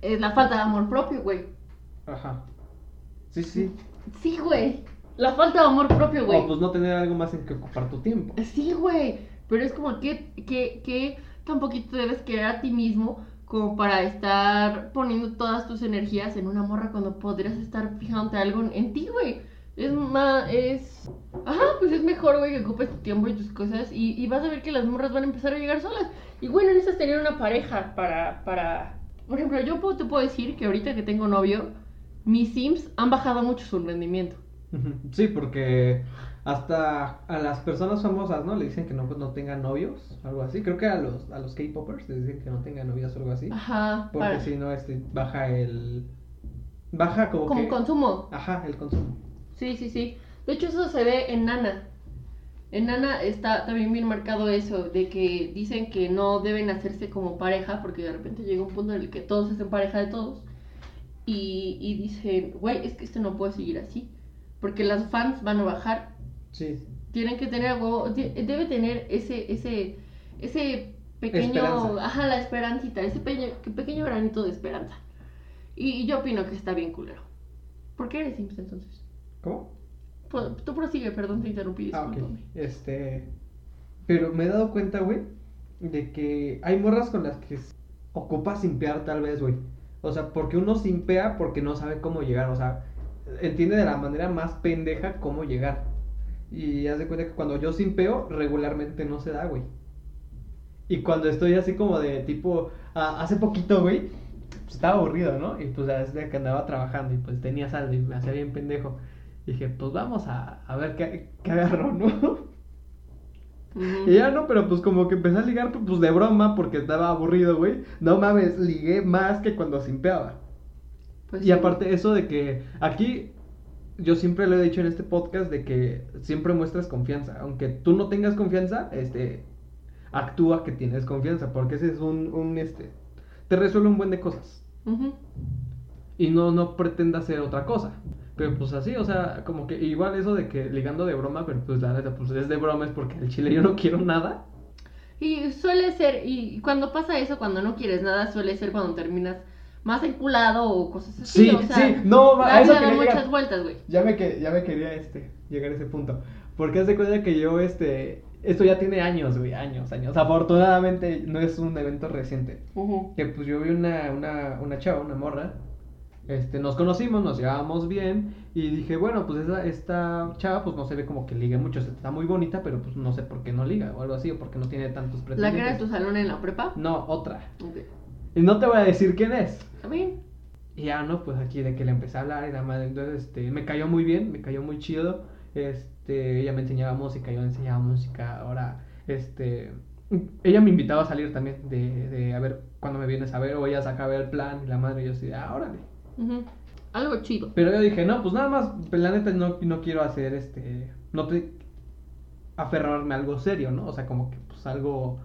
es la falta de amor propio, güey. Ajá. Sí, sí. Sí, güey. La falta de amor propio, güey. O pues no tener algo más en que ocupar tu tiempo. Sí, güey. Pero es como que, que, que tan poquito debes querer a ti mismo como para estar poniendo todas tus energías en una morra cuando podrías estar fijándote algo en ti, güey. Es más, es... Ajá, pues es mejor, güey, que ocupes tu tiempo y tus cosas y, y vas a ver que las morras van a empezar a llegar solas. Y bueno, necesitas tener una pareja para, para... Por ejemplo, yo te puedo decir que ahorita que tengo novio, mis sims han bajado mucho su rendimiento. Sí, porque hasta a las personas famosas, ¿no? Le dicen que no, pues, no tengan novios, algo así. Creo que a los, a los K-popers les dicen que no tengan novias o algo así. Ajá. Porque si no, este, baja el... Baja como, Como que... consumo. Ajá, el consumo. Sí, sí, sí. De hecho, eso se ve en Nana. En Nana está también bien marcado eso, de que dicen que no deben hacerse como pareja, porque de repente llega un punto en el que todos se hacen pareja de todos. Y, y dicen, güey, es que esto no puede seguir así. Porque las fans van a bajar. Sí. Tienen que tener algo, de- debe tener ese, ese, ese pequeño, Esperanza. ajá, la esperancita, ese pequeño, pequeño granito de esperanza. Y, y yo opino que está bien culero. ¿Por qué eres Sims entonces? ¿Cómo? Tú prosigue, perdón, te interrumpí, Ah. Este. Pero me he dado cuenta, güey, de que hay morras con las que s- ocupa simpear, tal vez, güey. O sea, porque uno simpea porque no sabe cómo llegar. O sea, entiende de la manera más pendeja cómo llegar. Y haz de cuenta que cuando yo simpeo, regularmente no se da, güey. Y cuando estoy así como de tipo. ah, hace poquito, güey, pues estaba aburrido, ¿no? Y pues desde que andaba trabajando y pues tenía saldo y me hacía bien pendejo. Dije, pues vamos a, a ver qué, qué agarro, ¿no? Y ya no, pero pues como que empecé a ligar pues de broma porque estaba aburrido, güey. No mames, ligué más que cuando simpeaba. Pues y sí. aparte eso de que aquí yo siempre lo he dicho en este podcast de que siempre muestras confianza, aunque tú no tengas confianza, este actúa que tienes confianza, porque ese es un, un este te resuelve un buen de cosas y no no pretenda hacer otra cosa. Pero pues así, o sea, como que igual eso de que ligando de broma, pero pues la neta pues es de broma es porque el chile yo no quiero nada. Y suele ser, y cuando pasa eso, cuando no quieres nada, suele ser cuando terminas más enculado o cosas así. Sí, o sea, sí, no, a eso quería llegar. muchas vueltas, güey. Ya me, que, ya me quería este, llegar a ese punto. Porque hace cuenta que yo, este, esto ya tiene años, güey, años, años. Afortunadamente no es un evento reciente. Ujú. Que pues yo vi una, una, una chava, una morra. Este, nos conocimos, nos llevábamos bien. Y dije, bueno, pues esa, esta chava, pues no se ve como que ligue mucho. Está muy bonita, pero pues no sé por qué no liga o algo así, o porque no tiene tantos ¿La que pretendientes. era de tu salón en la prepa? No, otra. Ok. Y no te voy a decir quién es. ¿Está bien? Y ya, ¿no? Pues aquí de que le empecé a hablar y la madre, entonces, este, me cayó muy bien, me cayó muy chido, este, ella me enseñaba música, yo le enseñaba música, ahora, este, ella me invitaba a salir también, de, de, a ver, cuando me vienes a ver, o ella sacaba el plan, y la madre, y yo así, ah, órale. Algo chido. Pero yo dije, no, pues nada más, pues, la neta no, no quiero hacer, este, no te, aferrarme a algo serio, ¿no? O sea, como que, pues, algo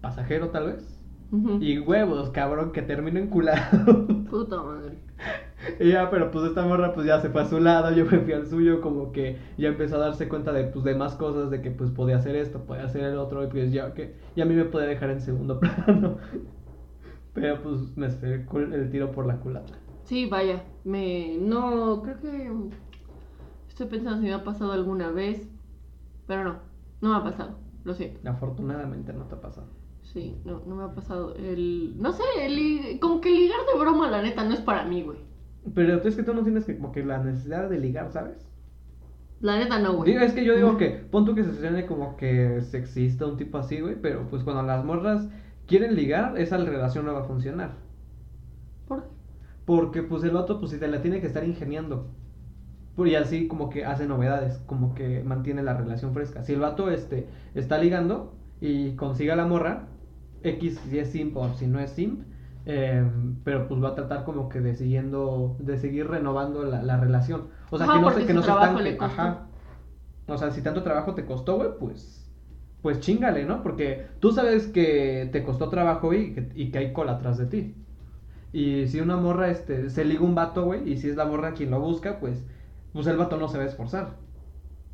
pasajero, tal vez. Y huevos, cabrón, que termino enculado. Puta madre. Y ya, pero pues esta morra pues ya se fue a su lado, yo me fui al suyo, como que ya empezó a darse cuenta de pues de más cosas, de que pues podía hacer esto, podía hacer el otro, y pues ya que, y a mí me podía dejar en segundo plano. Pero pues me cul- el tiro por la culata. Sí, vaya. Me. No, creo que. Estoy pensando si me ha pasado alguna vez. Pero no, no me ha pasado. Lo siento. Afortunadamente no te ha pasado. Sí, no, no me ha pasado. El. No sé, el como que ligar de broma, la neta, no es para mí, güey. Pero es que tú no tienes que, como que la necesidad de ligar, ¿sabes? La neta, no, güey. Digo, es que yo digo que, pon tú que se suene como que sexista, un tipo así, güey, pero pues cuando las morras quieren ligar, esa relación no va a funcionar. ¿Por qué? Porque pues el otro pues si te la tiene que estar ingeniando. Y así como que hace novedades, como que mantiene la relación fresca. Si el vato este, está ligando y consiga la morra, X si es simp o si no es simp, eh, pero pues va a tratar como que de siguiendo, de seguir renovando la, la relación. O sea, Ajá, que no, se, que no se estanque. Ajá. O sea, si tanto trabajo te costó, güey, pues, pues chingale, ¿no? Porque tú sabes que te costó trabajo y que, y que hay cola atrás de ti. Y si una morra este, se liga un vato, güey, y si es la morra quien lo busca, pues, pues el vato no se va a esforzar.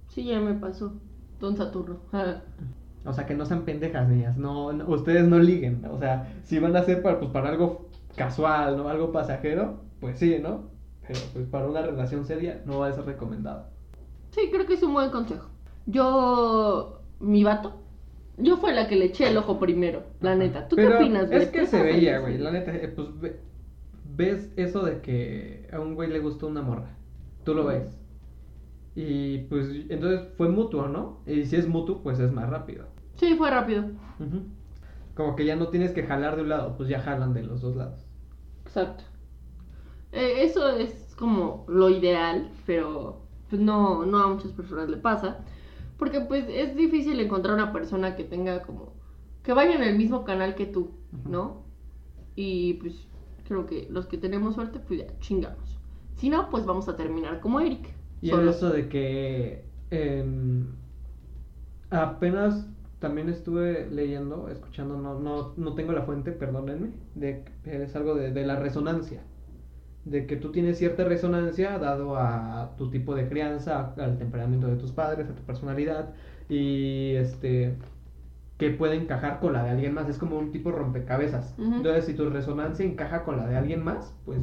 Sí, ya me pasó. Don Saturno. O sea, que no sean pendejas, niñas. No, no- ustedes no liguen. O sea, si van a hacer para, pues, para algo casual, ¿no? Algo pasajero, pues sí, ¿no? Pero pues para una relación seria no va a ser recomendado. Sí, creo que es un buen consejo. Yo, mi vato, yo fue la que le eché el ojo primero, la neta. ¿Tú Pero qué opinas, güey? Es que ¿Qué se veía, güey. La neta, eh, pues ve- ves eso de que a un güey le gustó una morra. Tú lo ves. Y pues entonces fue mutuo, ¿no? Y si es mutuo, pues es más rápido. Sí, fue rápido. Como que ya no tienes que jalar de un lado, pues ya jalan de los dos lados. Exacto. Eh, eso es como lo ideal, pero pues no, no a muchas personas le pasa. Porque pues es difícil encontrar una persona que tenga como... que vaya en el mismo canal que tú. ¿no? Y pues creo que los que tenemos suerte, pues ya chingamos. Si no, pues vamos a terminar como Eric. Y solo. el eso de que em, apenas también estuve leyendo, escuchando, no, no, no tengo la fuente, perdónenme, de es algo de, de la resonancia. De que tú tienes cierta resonancia dado a tu tipo de crianza, al temperamento de tus padres, a tu personalidad, y este que puede encajar con la de alguien más. Es como un tipo rompecabezas. Entonces, si tu resonancia encaja con la de alguien más, pues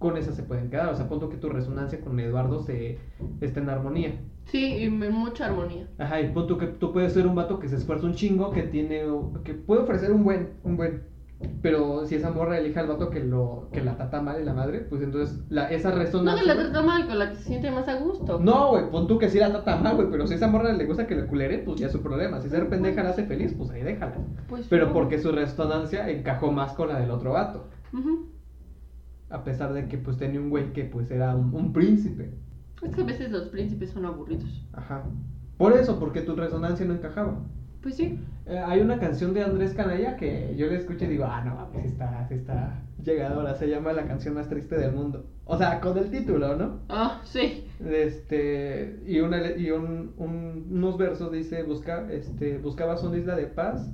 con esa se pueden quedar. O sea, punto que tu resonancia con Eduardo se esté en armonía. Sí, y en mucha armonía. Ajá, y punto que tú puedes ser un vato que se esfuerza un chingo, que tiene, que puede ofrecer un buen, un buen. Pero si esa morra elige al vato que lo, que la trata mal y la madre, pues entonces la, esa No resonancia. que la trata mal, con la que se siente más a gusto. no, güey, pon tú que sí la trata mal, güey, pero si esa morra le gusta que le culere, pues ya es su problema. Si ser pendeja la hace feliz, pues ahí déjala. Pues Pero no. porque su resonancia encajó más con la del otro vato. A pesar de que pues tenía un güey que pues era un, un príncipe. Es que a veces los príncipes son aburridos. Ajá. Por eso, porque tu resonancia no encajaba. Pues sí. Eh, hay una canción de Andrés Canalla que yo le escucho y digo, ah, no sí está, está llegadora. Se llama La canción más triste del mundo. O sea, con el título, ¿no? Ah, sí. Este, y, una, y un, un- unos versos dice, busca, este, buscabas una isla de paz,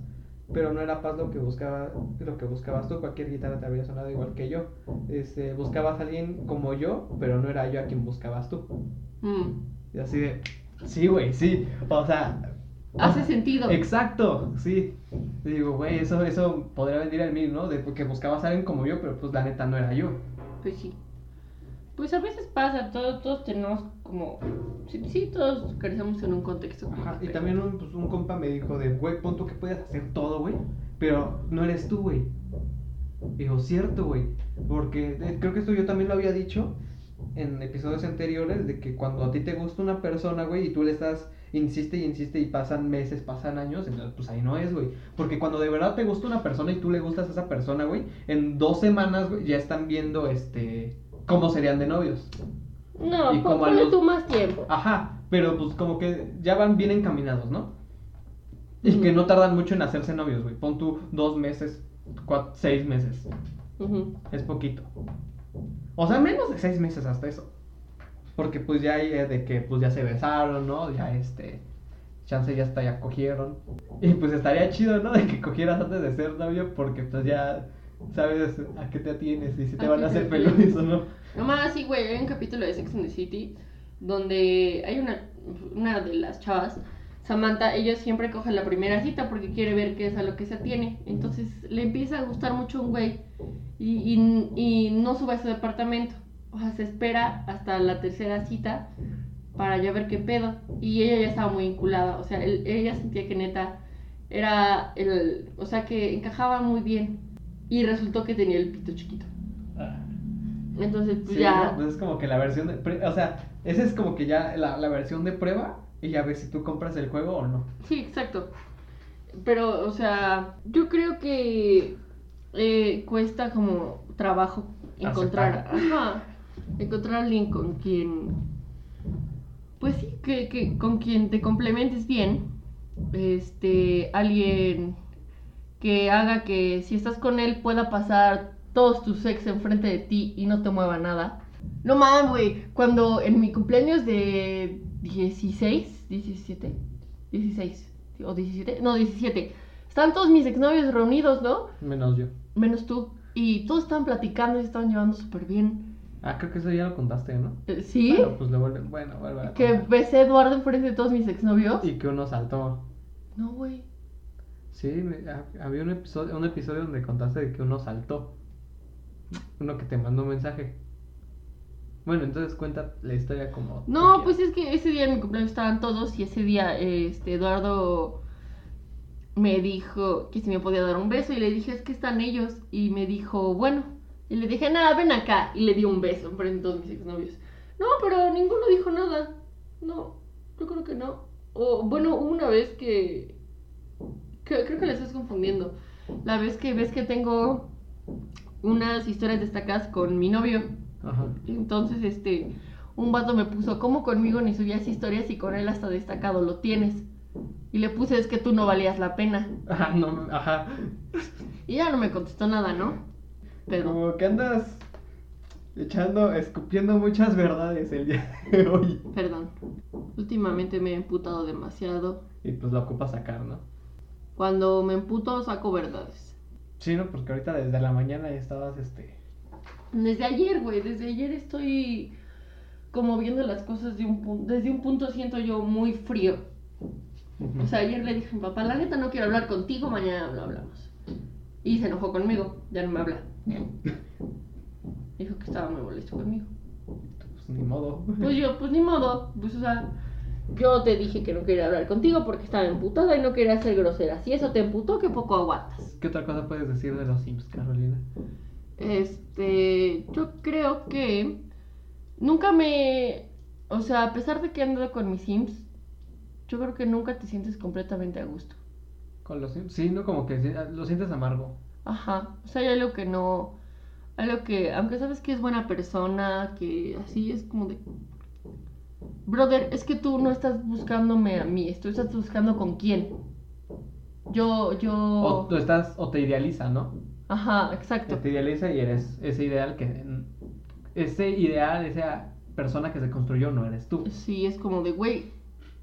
pero no era paz lo que buscaba, lo que buscabas tú, cualquier guitarra te habría sonado igual que yo. Este, buscabas a alguien como yo, pero no era yo a quien buscabas tú. Mm. Y así de, sí, güey, sí. O sea, Hace sentido. Exacto, sí. Digo, güey, eso, eso podría venir en mí, ¿no? De que buscabas a alguien como yo, pero pues la neta no era yo. Pues sí. Pues a veces pasa, todos, todos tenemos como... Sí, sí, todos crecemos en un contexto. como Ajá, y también un, pues, un compa me dijo de, güey, pon tú que puedes hacer todo, güey, pero no eres tú, güey. Digo, cierto, güey, porque eh, creo que esto yo también lo había dicho en episodios anteriores, de que cuando a ti te gusta una persona, güey, y tú le estás, insiste y insiste y pasan meses, pasan años, entonces pues ahí no es, güey. Porque cuando de verdad te gusta una persona y tú le gustas a esa persona, güey, en dos semanas, güey, ya están viendo, este, cómo serían de novios. No, y como ponle los- tú más tiempo. Ajá, pero pues como que ya van bien encaminados, ¿no? Y que no tardan mucho en hacerse novios, güey. Pon tú dos meses, cuatro, seis meses. Es poquito. O sea, menos de seis meses hasta eso. Porque pues ya hay eh, de que pues ya se besaron, ¿no? Ya este... Chance ya hasta ya cogieron. Y pues estaría chido, ¿no? De que cogieras antes de ser novio porque pues ya sabes a qué te atienes y si te ¿A van a hacer feliz o no. Nomás sí, güey, hay un capítulo de Sex and the City donde hay una, una de las chavas, Samantha, ella siempre coge la primera cita porque quiere ver qué es a lo que se atiene. Entonces le empieza a gustar mucho un güey y, y, y no sube a su departamento. O sea, se espera hasta la tercera cita para ya ver qué pedo. Y ella ya estaba muy vinculada. O sea, él- ella sentía que neta era el. O sea, que encajaba muy bien. Y resultó que tenía el pito chiquito. Entonces, pues Sí, ya. ¿no? Pues es como que la versión de... pre- O sea, esa es como que ya la, la versión de prueba y ya ves si tú compras el juego o no. Sí, exacto. Pero, o sea, yo creo que eh, cuesta como trabajo encontrar, ajá, encontrar a alguien con quien Pues sí, que, que con quien te complementes bien, este, alguien que haga que si estás con él pueda pasar todos tus ex enfrente de ti y no te mueva nada. No mames, güey, cuando en mi cumpleaños de 16, 17, 16 o 17, no, 17, están todos mis exnovios reunidos, ¿no? Menos yo. Menos tú. Y todos estaban platicando y se estaban llevando súper bien. Ah, creo que eso ya lo contaste, ¿no? Eh, ¿Sí? Bueno, pues le vuelve, bueno, vuelve a Que besé a Eduardo enfrente de todos mis exnovios. Y que uno saltó. No, güey. Sí, me- ha- había un episodio, un episodio donde contaste de que uno saltó. Uno que te mandó un mensaje. Bueno, entonces cuenta la historia como. No, pues es que ese día en mi cumpleaños estaban todos y ese día este Eduardo me dijo que si me podía dar un beso y le dije es que están ellos y me dijo bueno y le dije nada ven acá y le di un beso enfrente de todos mis exnovios no pero ninguno dijo nada no yo creo que no o bueno una vez que creo que le estás confundiendo la vez que ves que tengo unas historias destacadas con mi novio Ajá. entonces, este, un vato me puso, ¿cómo conmigo ni subías historias y con él hasta destacado lo tienes? Y le puse, es que tú no valías la pena. Ajá, no, ajá. Y ya no me contestó nada, ¿no? Pero, Como que andas echando, escupiendo muchas verdades el día de hoy. perdón, últimamente me he emputado demasiado. Y pues lo ocupas sacar, ¿no? Cuando me emputo saco verdades. Sí, no, porque ahorita desde la mañana ya estabas, este. Desde ayer, güey, desde ayer estoy como viendo las cosas de un punto, desde un punto siento yo muy frío. O sea, ayer le dije a mi papá, la neta no quiero hablar contigo, mañana lo hablamos. Y se enojó conmigo, ya no me habla. Dijo que estaba muy molesto conmigo. Pues ni modo. Pues yo, pues ni modo, pues o sea, yo te dije que no quería hablar contigo porque estaba emputada y no quería ser grosera. Si eso te emputó, que poco aguantas. ¿Qué otra cosa puedes decir de los Sims, Carolina? Este, yo creo que nunca me, o sea, a pesar de que he andado con mis Sims, yo creo que nunca te sientes completamente a gusto. Con los Sims. Sí, no, como que lo sientes amargo. Ajá, o sea, hay algo que no, algo que, aunque sabes que es buena persona, que así es como de, brother, es que tú no estás buscándome a mí, tú estás buscando con quién. Yo, yo, O tú estás, o te idealiza, ¿no? ajá, exacto. Te idealiza y eres ese ideal que. Ese ideal, esa persona que se construyó, no eres tú. Sí, es como de, güey,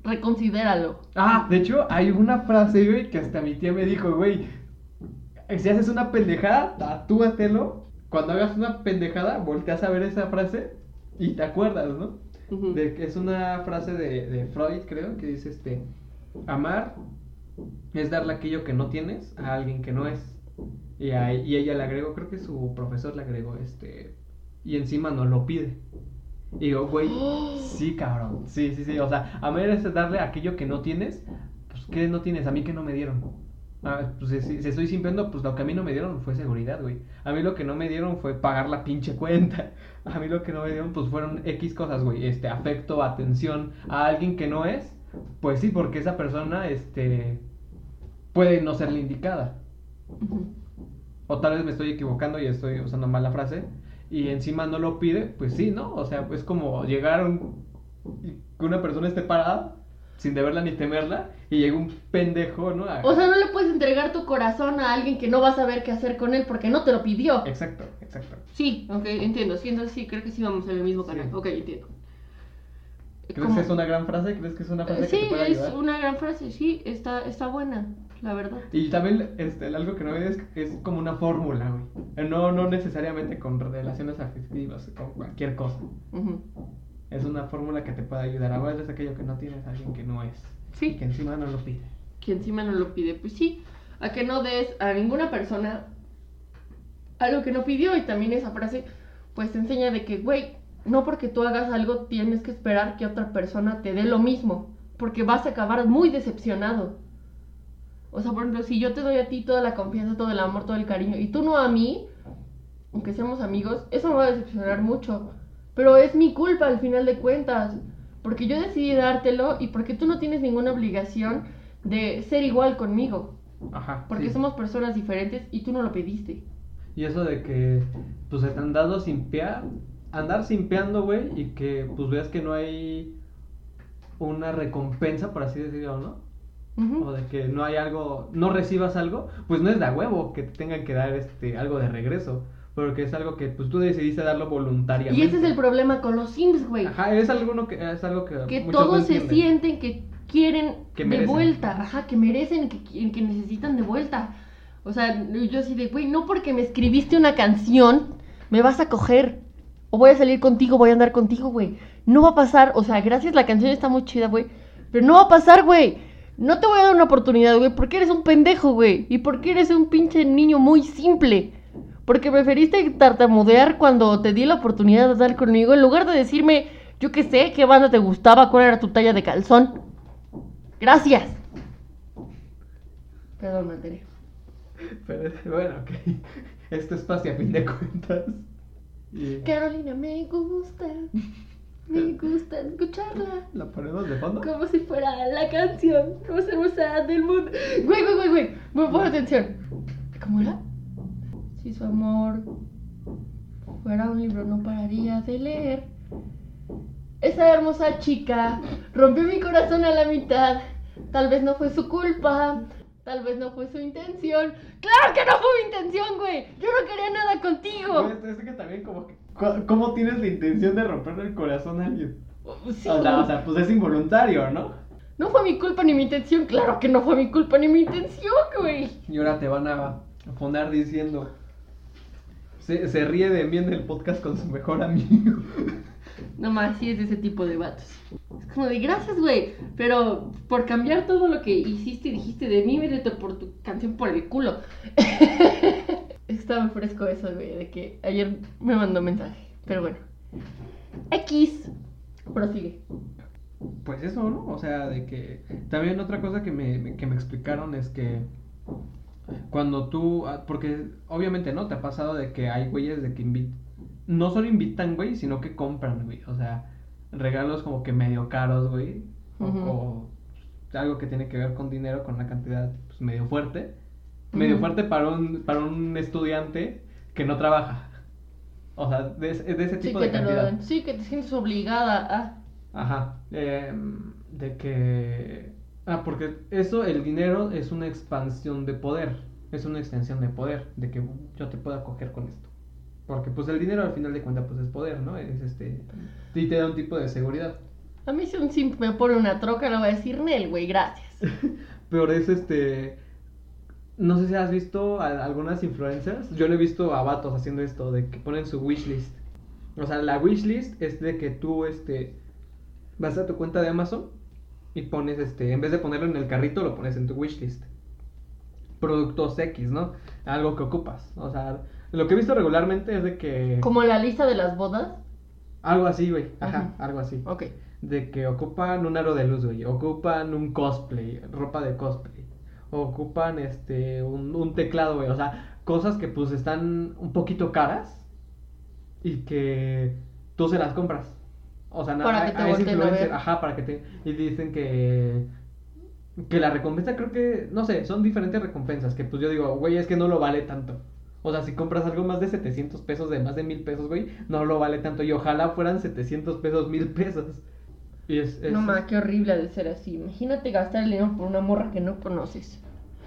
reconsidéralo. Ah, de hecho, hay una frase, güey, que hasta mi tía me dijo, güey, si haces una pendejada, tatúatelo. Cuando hagas una pendejada, volteas a ver esa frase y te acuerdas, ¿no? Ujú. De que es una frase de, de Freud, creo, que dice este, amar es darle aquello que no tienes a alguien que no es. Y, a- y ella le agregó, creo que su profesor le agregó, este, y encima no lo pide. Y digo, güey, sí, cabrón, sí, sí, sí, o sea, amar es darle aquello que no tienes, pues, ¿qué no tienes? A mí que no me dieron. Ah, pues si, si estoy simpiando, pues lo que a mí no me dieron fue seguridad, güey. A mí lo que no me dieron fue pagar la pinche cuenta. A mí lo que no me dieron, pues fueron X cosas, güey. Este, afecto, atención a alguien que no es. Pues sí, porque esa persona, este, puede no ser la indicada. O tal vez me estoy equivocando y estoy usando mal la frase. Y encima no lo pide, pues sí, ¿no? O sea, es como llegar a un... que una persona esté parada, sin deberla ni temerla, y llega un pendejo, ¿no? A- O sea, no le puedes entregar tu corazón a alguien que no vas a saber qué hacer con él porque no te lo pidió. Exacto, exacto. Sí, ok, entiendo. Sí, entonces sí, creo que sí vamos en el mismo canal. Sí. Ok, entiendo. ¿Crees Como- que es una gran frase? ¿Crees que es una frase Sí, que te puede es ayudar? una gran frase. Sí, está, está buena, la verdad. Y también este, algo que no es, es como una fórmula, güey. No, no necesariamente con relaciones afectivas, con cualquier cosa. Ujú. Es una fórmula que te puede ayudar. A veces aquello que no tienes alguien que no es. Sí. Que encima no lo pide. que encima no lo pide. Pues sí, a que no des a ninguna persona algo que no pidió. Y también esa frase, pues te enseña de que, güey, no porque tú hagas algo tienes que esperar que otra persona te dé lo mismo. Porque vas a acabar muy decepcionado. O sea, por ejemplo, si yo te doy a ti toda la confianza, todo el amor, todo el cariño, y tú no a mí, aunque seamos amigos, eso me va a decepcionar mucho. Pero es mi culpa al final de cuentas. Porque yo decidí dártelo y porque tú no tienes ninguna obligación de ser igual conmigo. Ajá. Porque sí. somos personas diferentes y tú no lo pediste. Y eso de que, pues, están dando simpear, andar simpeando, güey, y que, pues, veas que no hay una recompensa, por así decirlo, ¿no? O de que no hay algo, no recibas algo, pues no es de a huevo que te tengan que dar este algo de regreso, porque es algo que pues tú decidiste darlo voluntariamente. Y ese es el problema con los Sims, güey. Ajá, es algo que es algo que que todos se sienten que quieren Que de vuelta, ajá, que merecen, que necesitan de vuelta. O sea, yo así de, güey, no porque me escribiste una canción, me vas a coger. O voy a salir contigo, voy a andar contigo, güey. No va a pasar, o sea, gracias, la canción está muy chida, güey. Pero no va a pasar, güey. No te voy a dar una oportunidad, güey, porque eres un pendejo, güey. Y porque eres un pinche niño muy simple. Porque preferiste tartamudear cuando te di la oportunidad de estar conmigo en lugar de decirme, yo qué sé, qué banda te gustaba, cuál era tu talla de calzón. Gracias. Perdón, Materia. Pero bueno, ok. Este espacio a fin de cuentas. Carolina, me gusta. Me gusta escucharla. ¿La ponemos de fondo? Como si fuera la canción más hermosa del mundo. Güey, güey, güey, güey. Me pon atención. ¿Cómo era? Si su amor fuera un libro, no pararía de leer. Esa hermosa chica rompió mi corazón a la mitad. Tal vez no fue su culpa. Tal vez no fue su intención. ¡Claro que no fue mi intención, güey! Yo no quería nada contigo. Pues, es que también como que... ¿Cómo tienes la intención de romperle el corazón a alguien? Sí. O sea, o sea, pues es involuntario, ¿no? No fue mi culpa ni mi intención. Claro que no fue mi culpa ni mi intención, güey. Y ahora te van a poner diciendo... Se, se ríe de mí en el podcast con su mejor amigo. No más, sí es de ese tipo de vatos. Es como de gracias, güey. Pero por cambiar todo lo que hiciste y dijiste de mí, vete por tu canción por el culo. Está muy fresco eso, güey, de que ayer me mandó mensaje. Pero bueno. X. Prosigue. Pues eso, ¿no? O sea, de que... También otra cosa que me- que me explicaron es que... Cuando tú... ah, Porque obviamente, ¿no? Te ha pasado de que hay güeyes de que invitan... No solo invitan, güey, sino que compran, güey. O sea, regalos como que medio caros, güey. o-. O, algo que tiene que ver con dinero, con una cantidad pues, medio fuerte. Medio fuerte para un, para un estudiante que no trabaja. O sea, de, ese- de ese Sí tipo que de cantidad. dan. Sí, que te sientes obligada a. Ajá. em, de que. Ah, porque eso, el dinero es una expansión de poder. Es una extensión de poder. De que yo te pueda coger con esto. Porque pues el dinero al final de cuentas pues es poder, ¿no? Es este. Y te da un tipo de seguridad. A mí si un simp me pone una troca, le voy a decir Nel, güey, gracias. Pero es este. No sé si has visto a algunas influencers. Yo le he visto a vatos haciendo esto, de que ponen su wishlist. O sea, la wishlist es de que tú este vas a tu cuenta de Amazon y pones este, en vez de ponerlo en el carrito, lo pones en tu wishlist. Productos X, ¿no? Algo que ocupas. O sea, lo que he visto regularmente es de que. Como la lista de las bodas. Algo así, güey. Ajá, algo así. Ok. De que ocupan un aro de luz, güey. Ocupan un cosplay, ropa de cosplay. Ocupan este un, un teclado, güey. O sea, cosas que pues están un poquito caras y que tú se las compras. O sea, Para a- que te a ese volteen a influencer, ajá, para que te y dicen que que la recompensa creo que no sé, son diferentes recompensas que pues yo digo, güey, es que no lo vale tanto. O sea, si compras algo más de 700 pesos, de más de mil pesos, güey, no lo vale tanto. Y ojalá fueran 700 pesos, mil pesos. Y es, es- No más, qué horrible ha de ser así. Imagínate gastar el dinero por una morra que no conoces.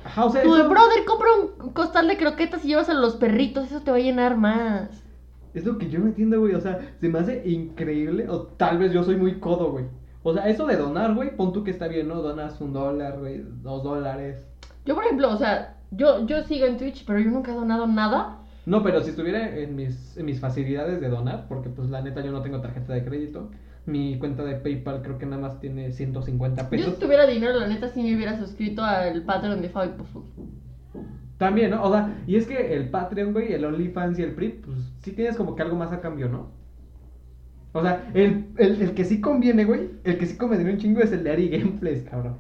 Ajá, o sea, eso brother, compra un costal de croquetas y llevas a los perritos, eso te va a llenar más. Es lo que yo no entiendo, güey. O sea, se me hace increíble. O tal vez yo soy muy codo, güey. O sea, eso de donar, güey, pon tú que está bien, ¿no? Donas un dólar, güey, dos dólares. Yo, por ejemplo, o sea, yo, yo sigo en Twitch, pero yo nunca he donado nada. No, pero si estuviera en mis, en mis facilidades de donar, porque pues la neta yo no tengo tarjeta de crédito, mi cuenta de PayPal creo que nada más tiene 150 Yo pesos. si tuviera dinero, la neta, sí me hubiera suscrito al Patreon de Fabi Pufu. También, ¿no? O sea, y es que el Patreon, güey, el OnlyFans y el PRIP, pues sí tienes como que algo más a cambio, ¿no? O sea, el, el, el que sí conviene, güey, el que sí conviene un chingo es el de Ari Gameplays, cabrón.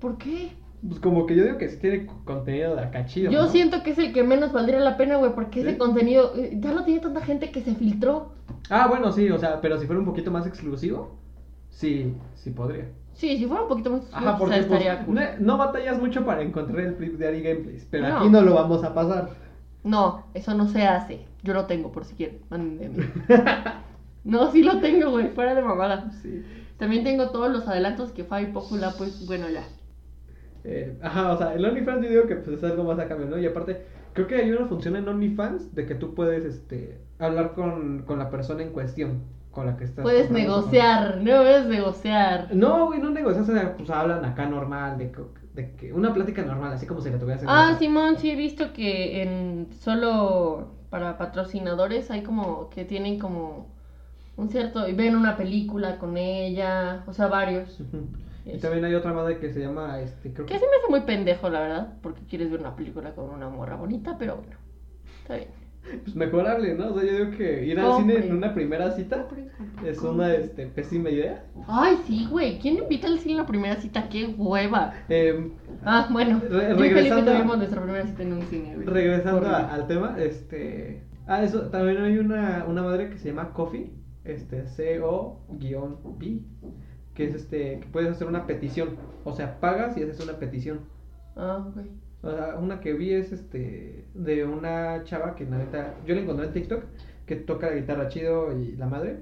¿Por qué? Pues como que yo digo que sí tiene co- contenido de acá chido. Yo ¿no? siento que es el que menos valdría la pena, güey, porque ¿Sí? ese contenido eh, ya lo tiene tanta gente que se filtró. Ah, bueno, sí, o sea, pero si fuera un poquito más exclusivo, sí, sí podría. Sí, si fuera un poquito más. Ajá, o pues, estaría cool. no, batallas mucho para encontrar el clip de Ari Gameplays, pero No. aquí no lo vamos a pasar. No, eso no se hace. Yo lo tengo, por si quieren. Mándenme. No, sí lo tengo, güey, fuera de mamada. Sí. También tengo todos los adelantos que Fabi Popula, pues bueno, ya. Eh, ajá, o sea, el OnlyFans yo digo que pues, es algo más a cambio, ¿no? Y aparte, creo que hay una función en OnlyFans de que tú puedes este, hablar con, con la persona en cuestión con la que estás. Puedes negociar, no puedes negociar. No, güey, no negocias, o sea, pues hablan acá normal, de, que- de que una plática normal, así como si la tuvieras en Ah, casa. Simón, sí he visto que en solo para patrocinadores hay como que tienen como un cierto y ven una película con ella, o sea, varios. Y también hay otra madre que se llama, este, creo Que que... sí me hace muy pendejo, la verdad, porque quieres ver una película con una morra bonita, pero bueno, está bien. Pues mejorable, ¿no? O sea, yo digo que ir al cine en una primera cita es una, este, pésima idea. Ay, sí, güey, ¿quién invita al cine en la primera cita? ¡Qué hueva! Eh, Ah, bueno, Re- regresando tuvimos nuestra primera cita en un cine, güey. regresando a- al tema, este... Ah, eso, también hay una, una madre que se llama Coffee, este, C-O-P, que es este, que puedes hacer una petición, o sea, pagas y haces una petición. Ah, güey. O sea, una que vi es este de una chava que neta, yo la encontré en TikTok, que toca la guitarra chido y la madre,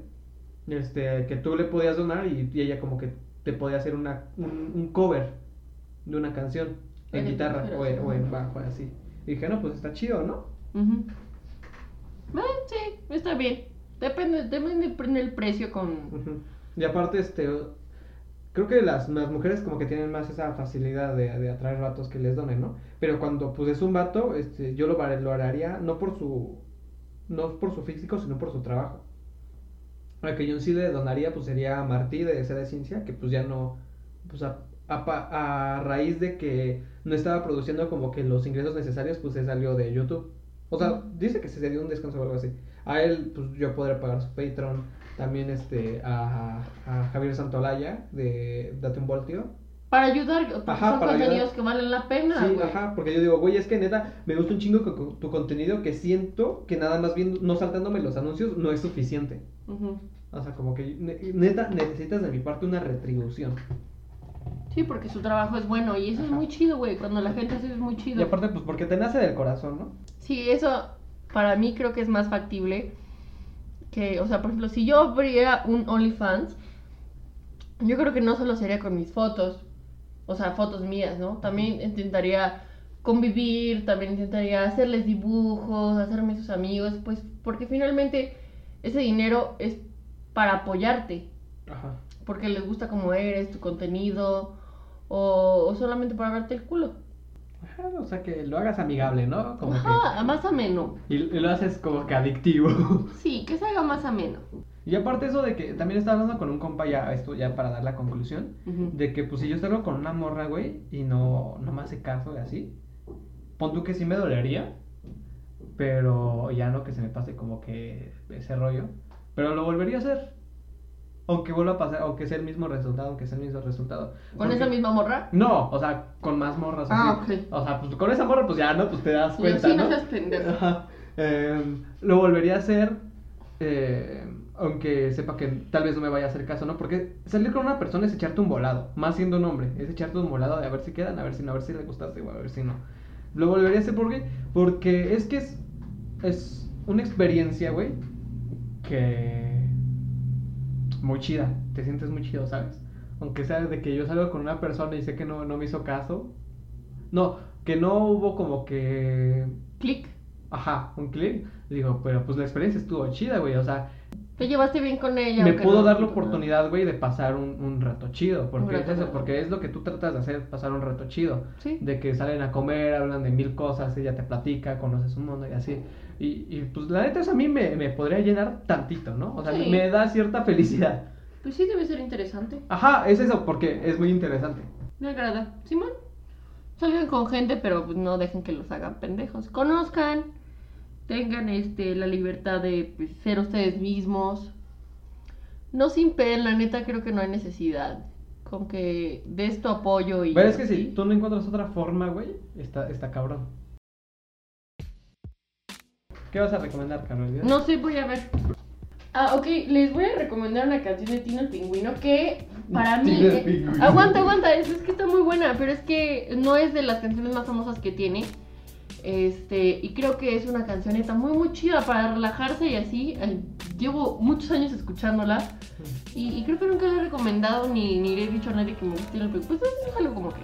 este, que tú le podías donar y, y ella como que te podía hacer una, un, un cover de una canción en En guitarra o, en- o en ajá. bajo, así. Y dije, no, pues está chido, ¿no? Ujú. Ah, sí, está bien. Depende, depende del precio con... Ujú. Y aparte, este, creo que las, las mujeres como que tienen más esa facilidad de, de atraer vatos que les donen, ¿no? Pero cuando pues es un vato, este, yo lo valoraría no por su, no por su físico, sino por su trabajo. Al que yo sí le donaría, pues sería a Martí de Seda de Ciencia, que pues ya no, pues a, a, a raíz de que no estaba produciendo como que los ingresos necesarios, pues se salió de YouTube. O sea, dice que se dio un descanso o algo así. A él, pues yo podré pagar su Patreon. También este, a, a Javier Santolaya de Date un Voltio. Para ayudar, porque Ajá, son para contenidos ayudar. que valen la pena, Sí, güey. ajá, porque yo digo, güey, es que neta, me gusta un chingo tu contenido que siento que nada más viendo, no saltándome los anuncios, no es suficiente. Ujú. O sea, como que ne- neta necesitas de mi parte una retribución. Sí, porque su trabajo es bueno y eso es muy chido, güey. Cuando la gente hace eso es muy chido. Y aparte, pues porque te nace del corazón, ¿no? Sí, eso para mí creo que es más factible que, o sea, por ejemplo, si yo abriera un OnlyFans, yo creo que no solo sería con mis fotos, o sea, fotos mías, ¿no? También intentaría convivir, también intentaría hacerles dibujos, hacerme sus amigos, pues porque finalmente ese dinero es para apoyarte, Ajá. porque les gusta cómo eres, tu contenido, o, o solamente para verte el culo. Ajá, o sea, que lo hagas amigable, ¿no? Como Ajá, más ameno. que... Y, y lo haces como que adictivo. Sí, que se haga más ameno. y aparte eso de que también estaba hablando con un compa ya, esto ya para dar la conclusión, de que pues si yo salgo con una morra, güey, y no, no me hace caso y así, pon tú que sí me dolería, pero ya no que se me pase como que ese rollo, pero lo volvería a hacer. Aunque vuelva a pasar, aunque sea el mismo resultado, aunque sea el mismo resultado. ¿Con Porque- esa misma morra? No, o sea, con más morras Ah, así. ok. O sea, pues con esa morra, pues ya, ¿no? Pues te das cuenta, sí, no ¿no? seas pendejo. Em, lo volvería a hacer, eh, aunque sepa que tal vez no me vaya a hacer caso, ¿no? Porque salir con una persona es echarte un volado, más siendo un hombre, es echarte un volado de a ver si quedan, a ver si no, a ver si le gustaste o a ver si no. Lo volvería a hacer porque, porque es que es, es una experiencia, güey, que muy chida, te sientes muy chido, ¿sabes? Aunque sea de que yo salgo con una persona y sé que no, no me hizo caso. No, que no hubo como que Clic. Ajá, un clic. Digo, pero pues la experiencia estuvo chida, güey. O sea, Te llevaste bien con ella. me pudo no- dar la oportunidad, güey, de pasar un, un rato chido. Porque Un es rato. eso, porque es lo que tú tratas de hacer, pasar un rato chido. Sí. De que salen a comer, hablan de mil cosas, ella te platica, conoces un mundo y así. Y, y pues la neta eso a mí me, me podría llenar tantito, ¿no? O sea, Sí. me da cierta felicidad. Pues sí, debe ser interesante. Ajá, es eso, porque es muy interesante. Me agrada. Simón. Salgan con gente, pero pues, no dejen que los hagan pendejos. Conozcan. Tengan este la libertad de pues, ser ustedes mismos. No sin pen, la neta creo que no hay necesidad. Con que des tu apoyo y. Pero es que así. si tú no encuentras otra forma, güey, está, está cabrón. ¿Qué vas a recomendar, Carlos? No sé, voy a ver. Ah, ok, les voy a recomendar una canción de Tino el Pingüino que para mí... Tino el eh, Pingüino. aguanta, aguanta, es, es que está muy buena, pero es que no es de las canciones más famosas que tiene. Este, y creo que es una cancioneta muy muy chida para relajarse y así. Ay, llevo muchos años escuchándola y, y creo que nunca le he recomendado ni, ni le he dicho a nadie que me guste la película. Pues es algo como que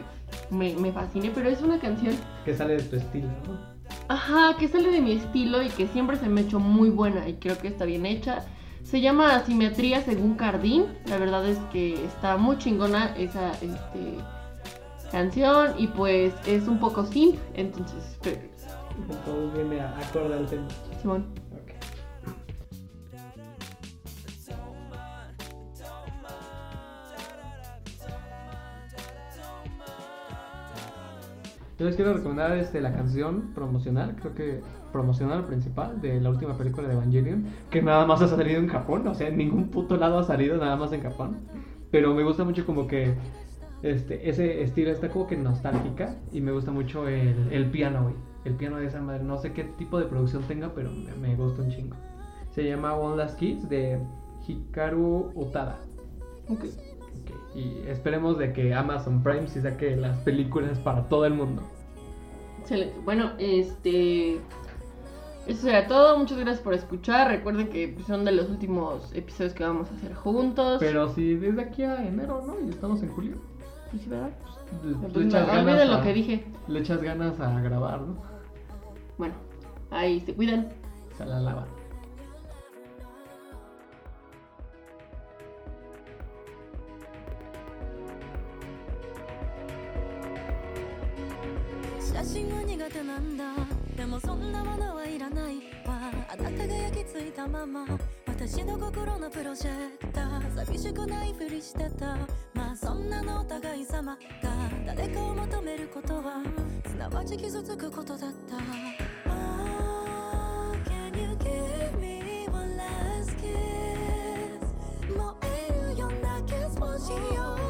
me, me fascine, pero es una canción, Que sale de tu estilo, ¿no? Ajá, que sale de mi estilo y que siempre se me ha hecho muy buena y creo que está bien hecha. Se llama Asimetría según Cardín. La verdad es que está muy chingona esa este, canción y pues es un poco simp, entonces, pero, Todo viene acorde al tema. Simón. Yo les quiero recomendar este, la canción promocional, creo que promocional principal de la última película de Evangelion, que nada más ha salido en Japón, o sea, en ningún puto lado ha salido, nada más en Japón. Pero me gusta mucho como que este, ese estilo está como que nostálgica y me gusta mucho el, el piano, güey. El piano de esa madre, no sé qué tipo de producción tenga, pero me, me gusta un chingo. Se llama One Last Kiss de Hikaru Utada. Ok. Y esperemos de que Amazon Prime sí saque las películas para todo el mundo. Excelente. Bueno, este. Eso será todo. Muchas gracias por escuchar. Recuerden que pues, son de los últimos episodios que vamos a hacer juntos. Pero si desde aquí a enero, ¿no? Y estamos en julio. Pues sí, ¿verdad? Le, Pues le no, echas ganas lo a- que dije. Le echas ganas a grabar, ¿no? Bueno, ahí se cuidan. Se la lava. シ苦手なんだ。でもそんなものはいらないわ。あなたが焼き付いたまま。私の心のプロジェクター。寂しくないふりしてた。まあそんなのお互い様が。誰かを求めることは。すなわち傷つくことだった。しよう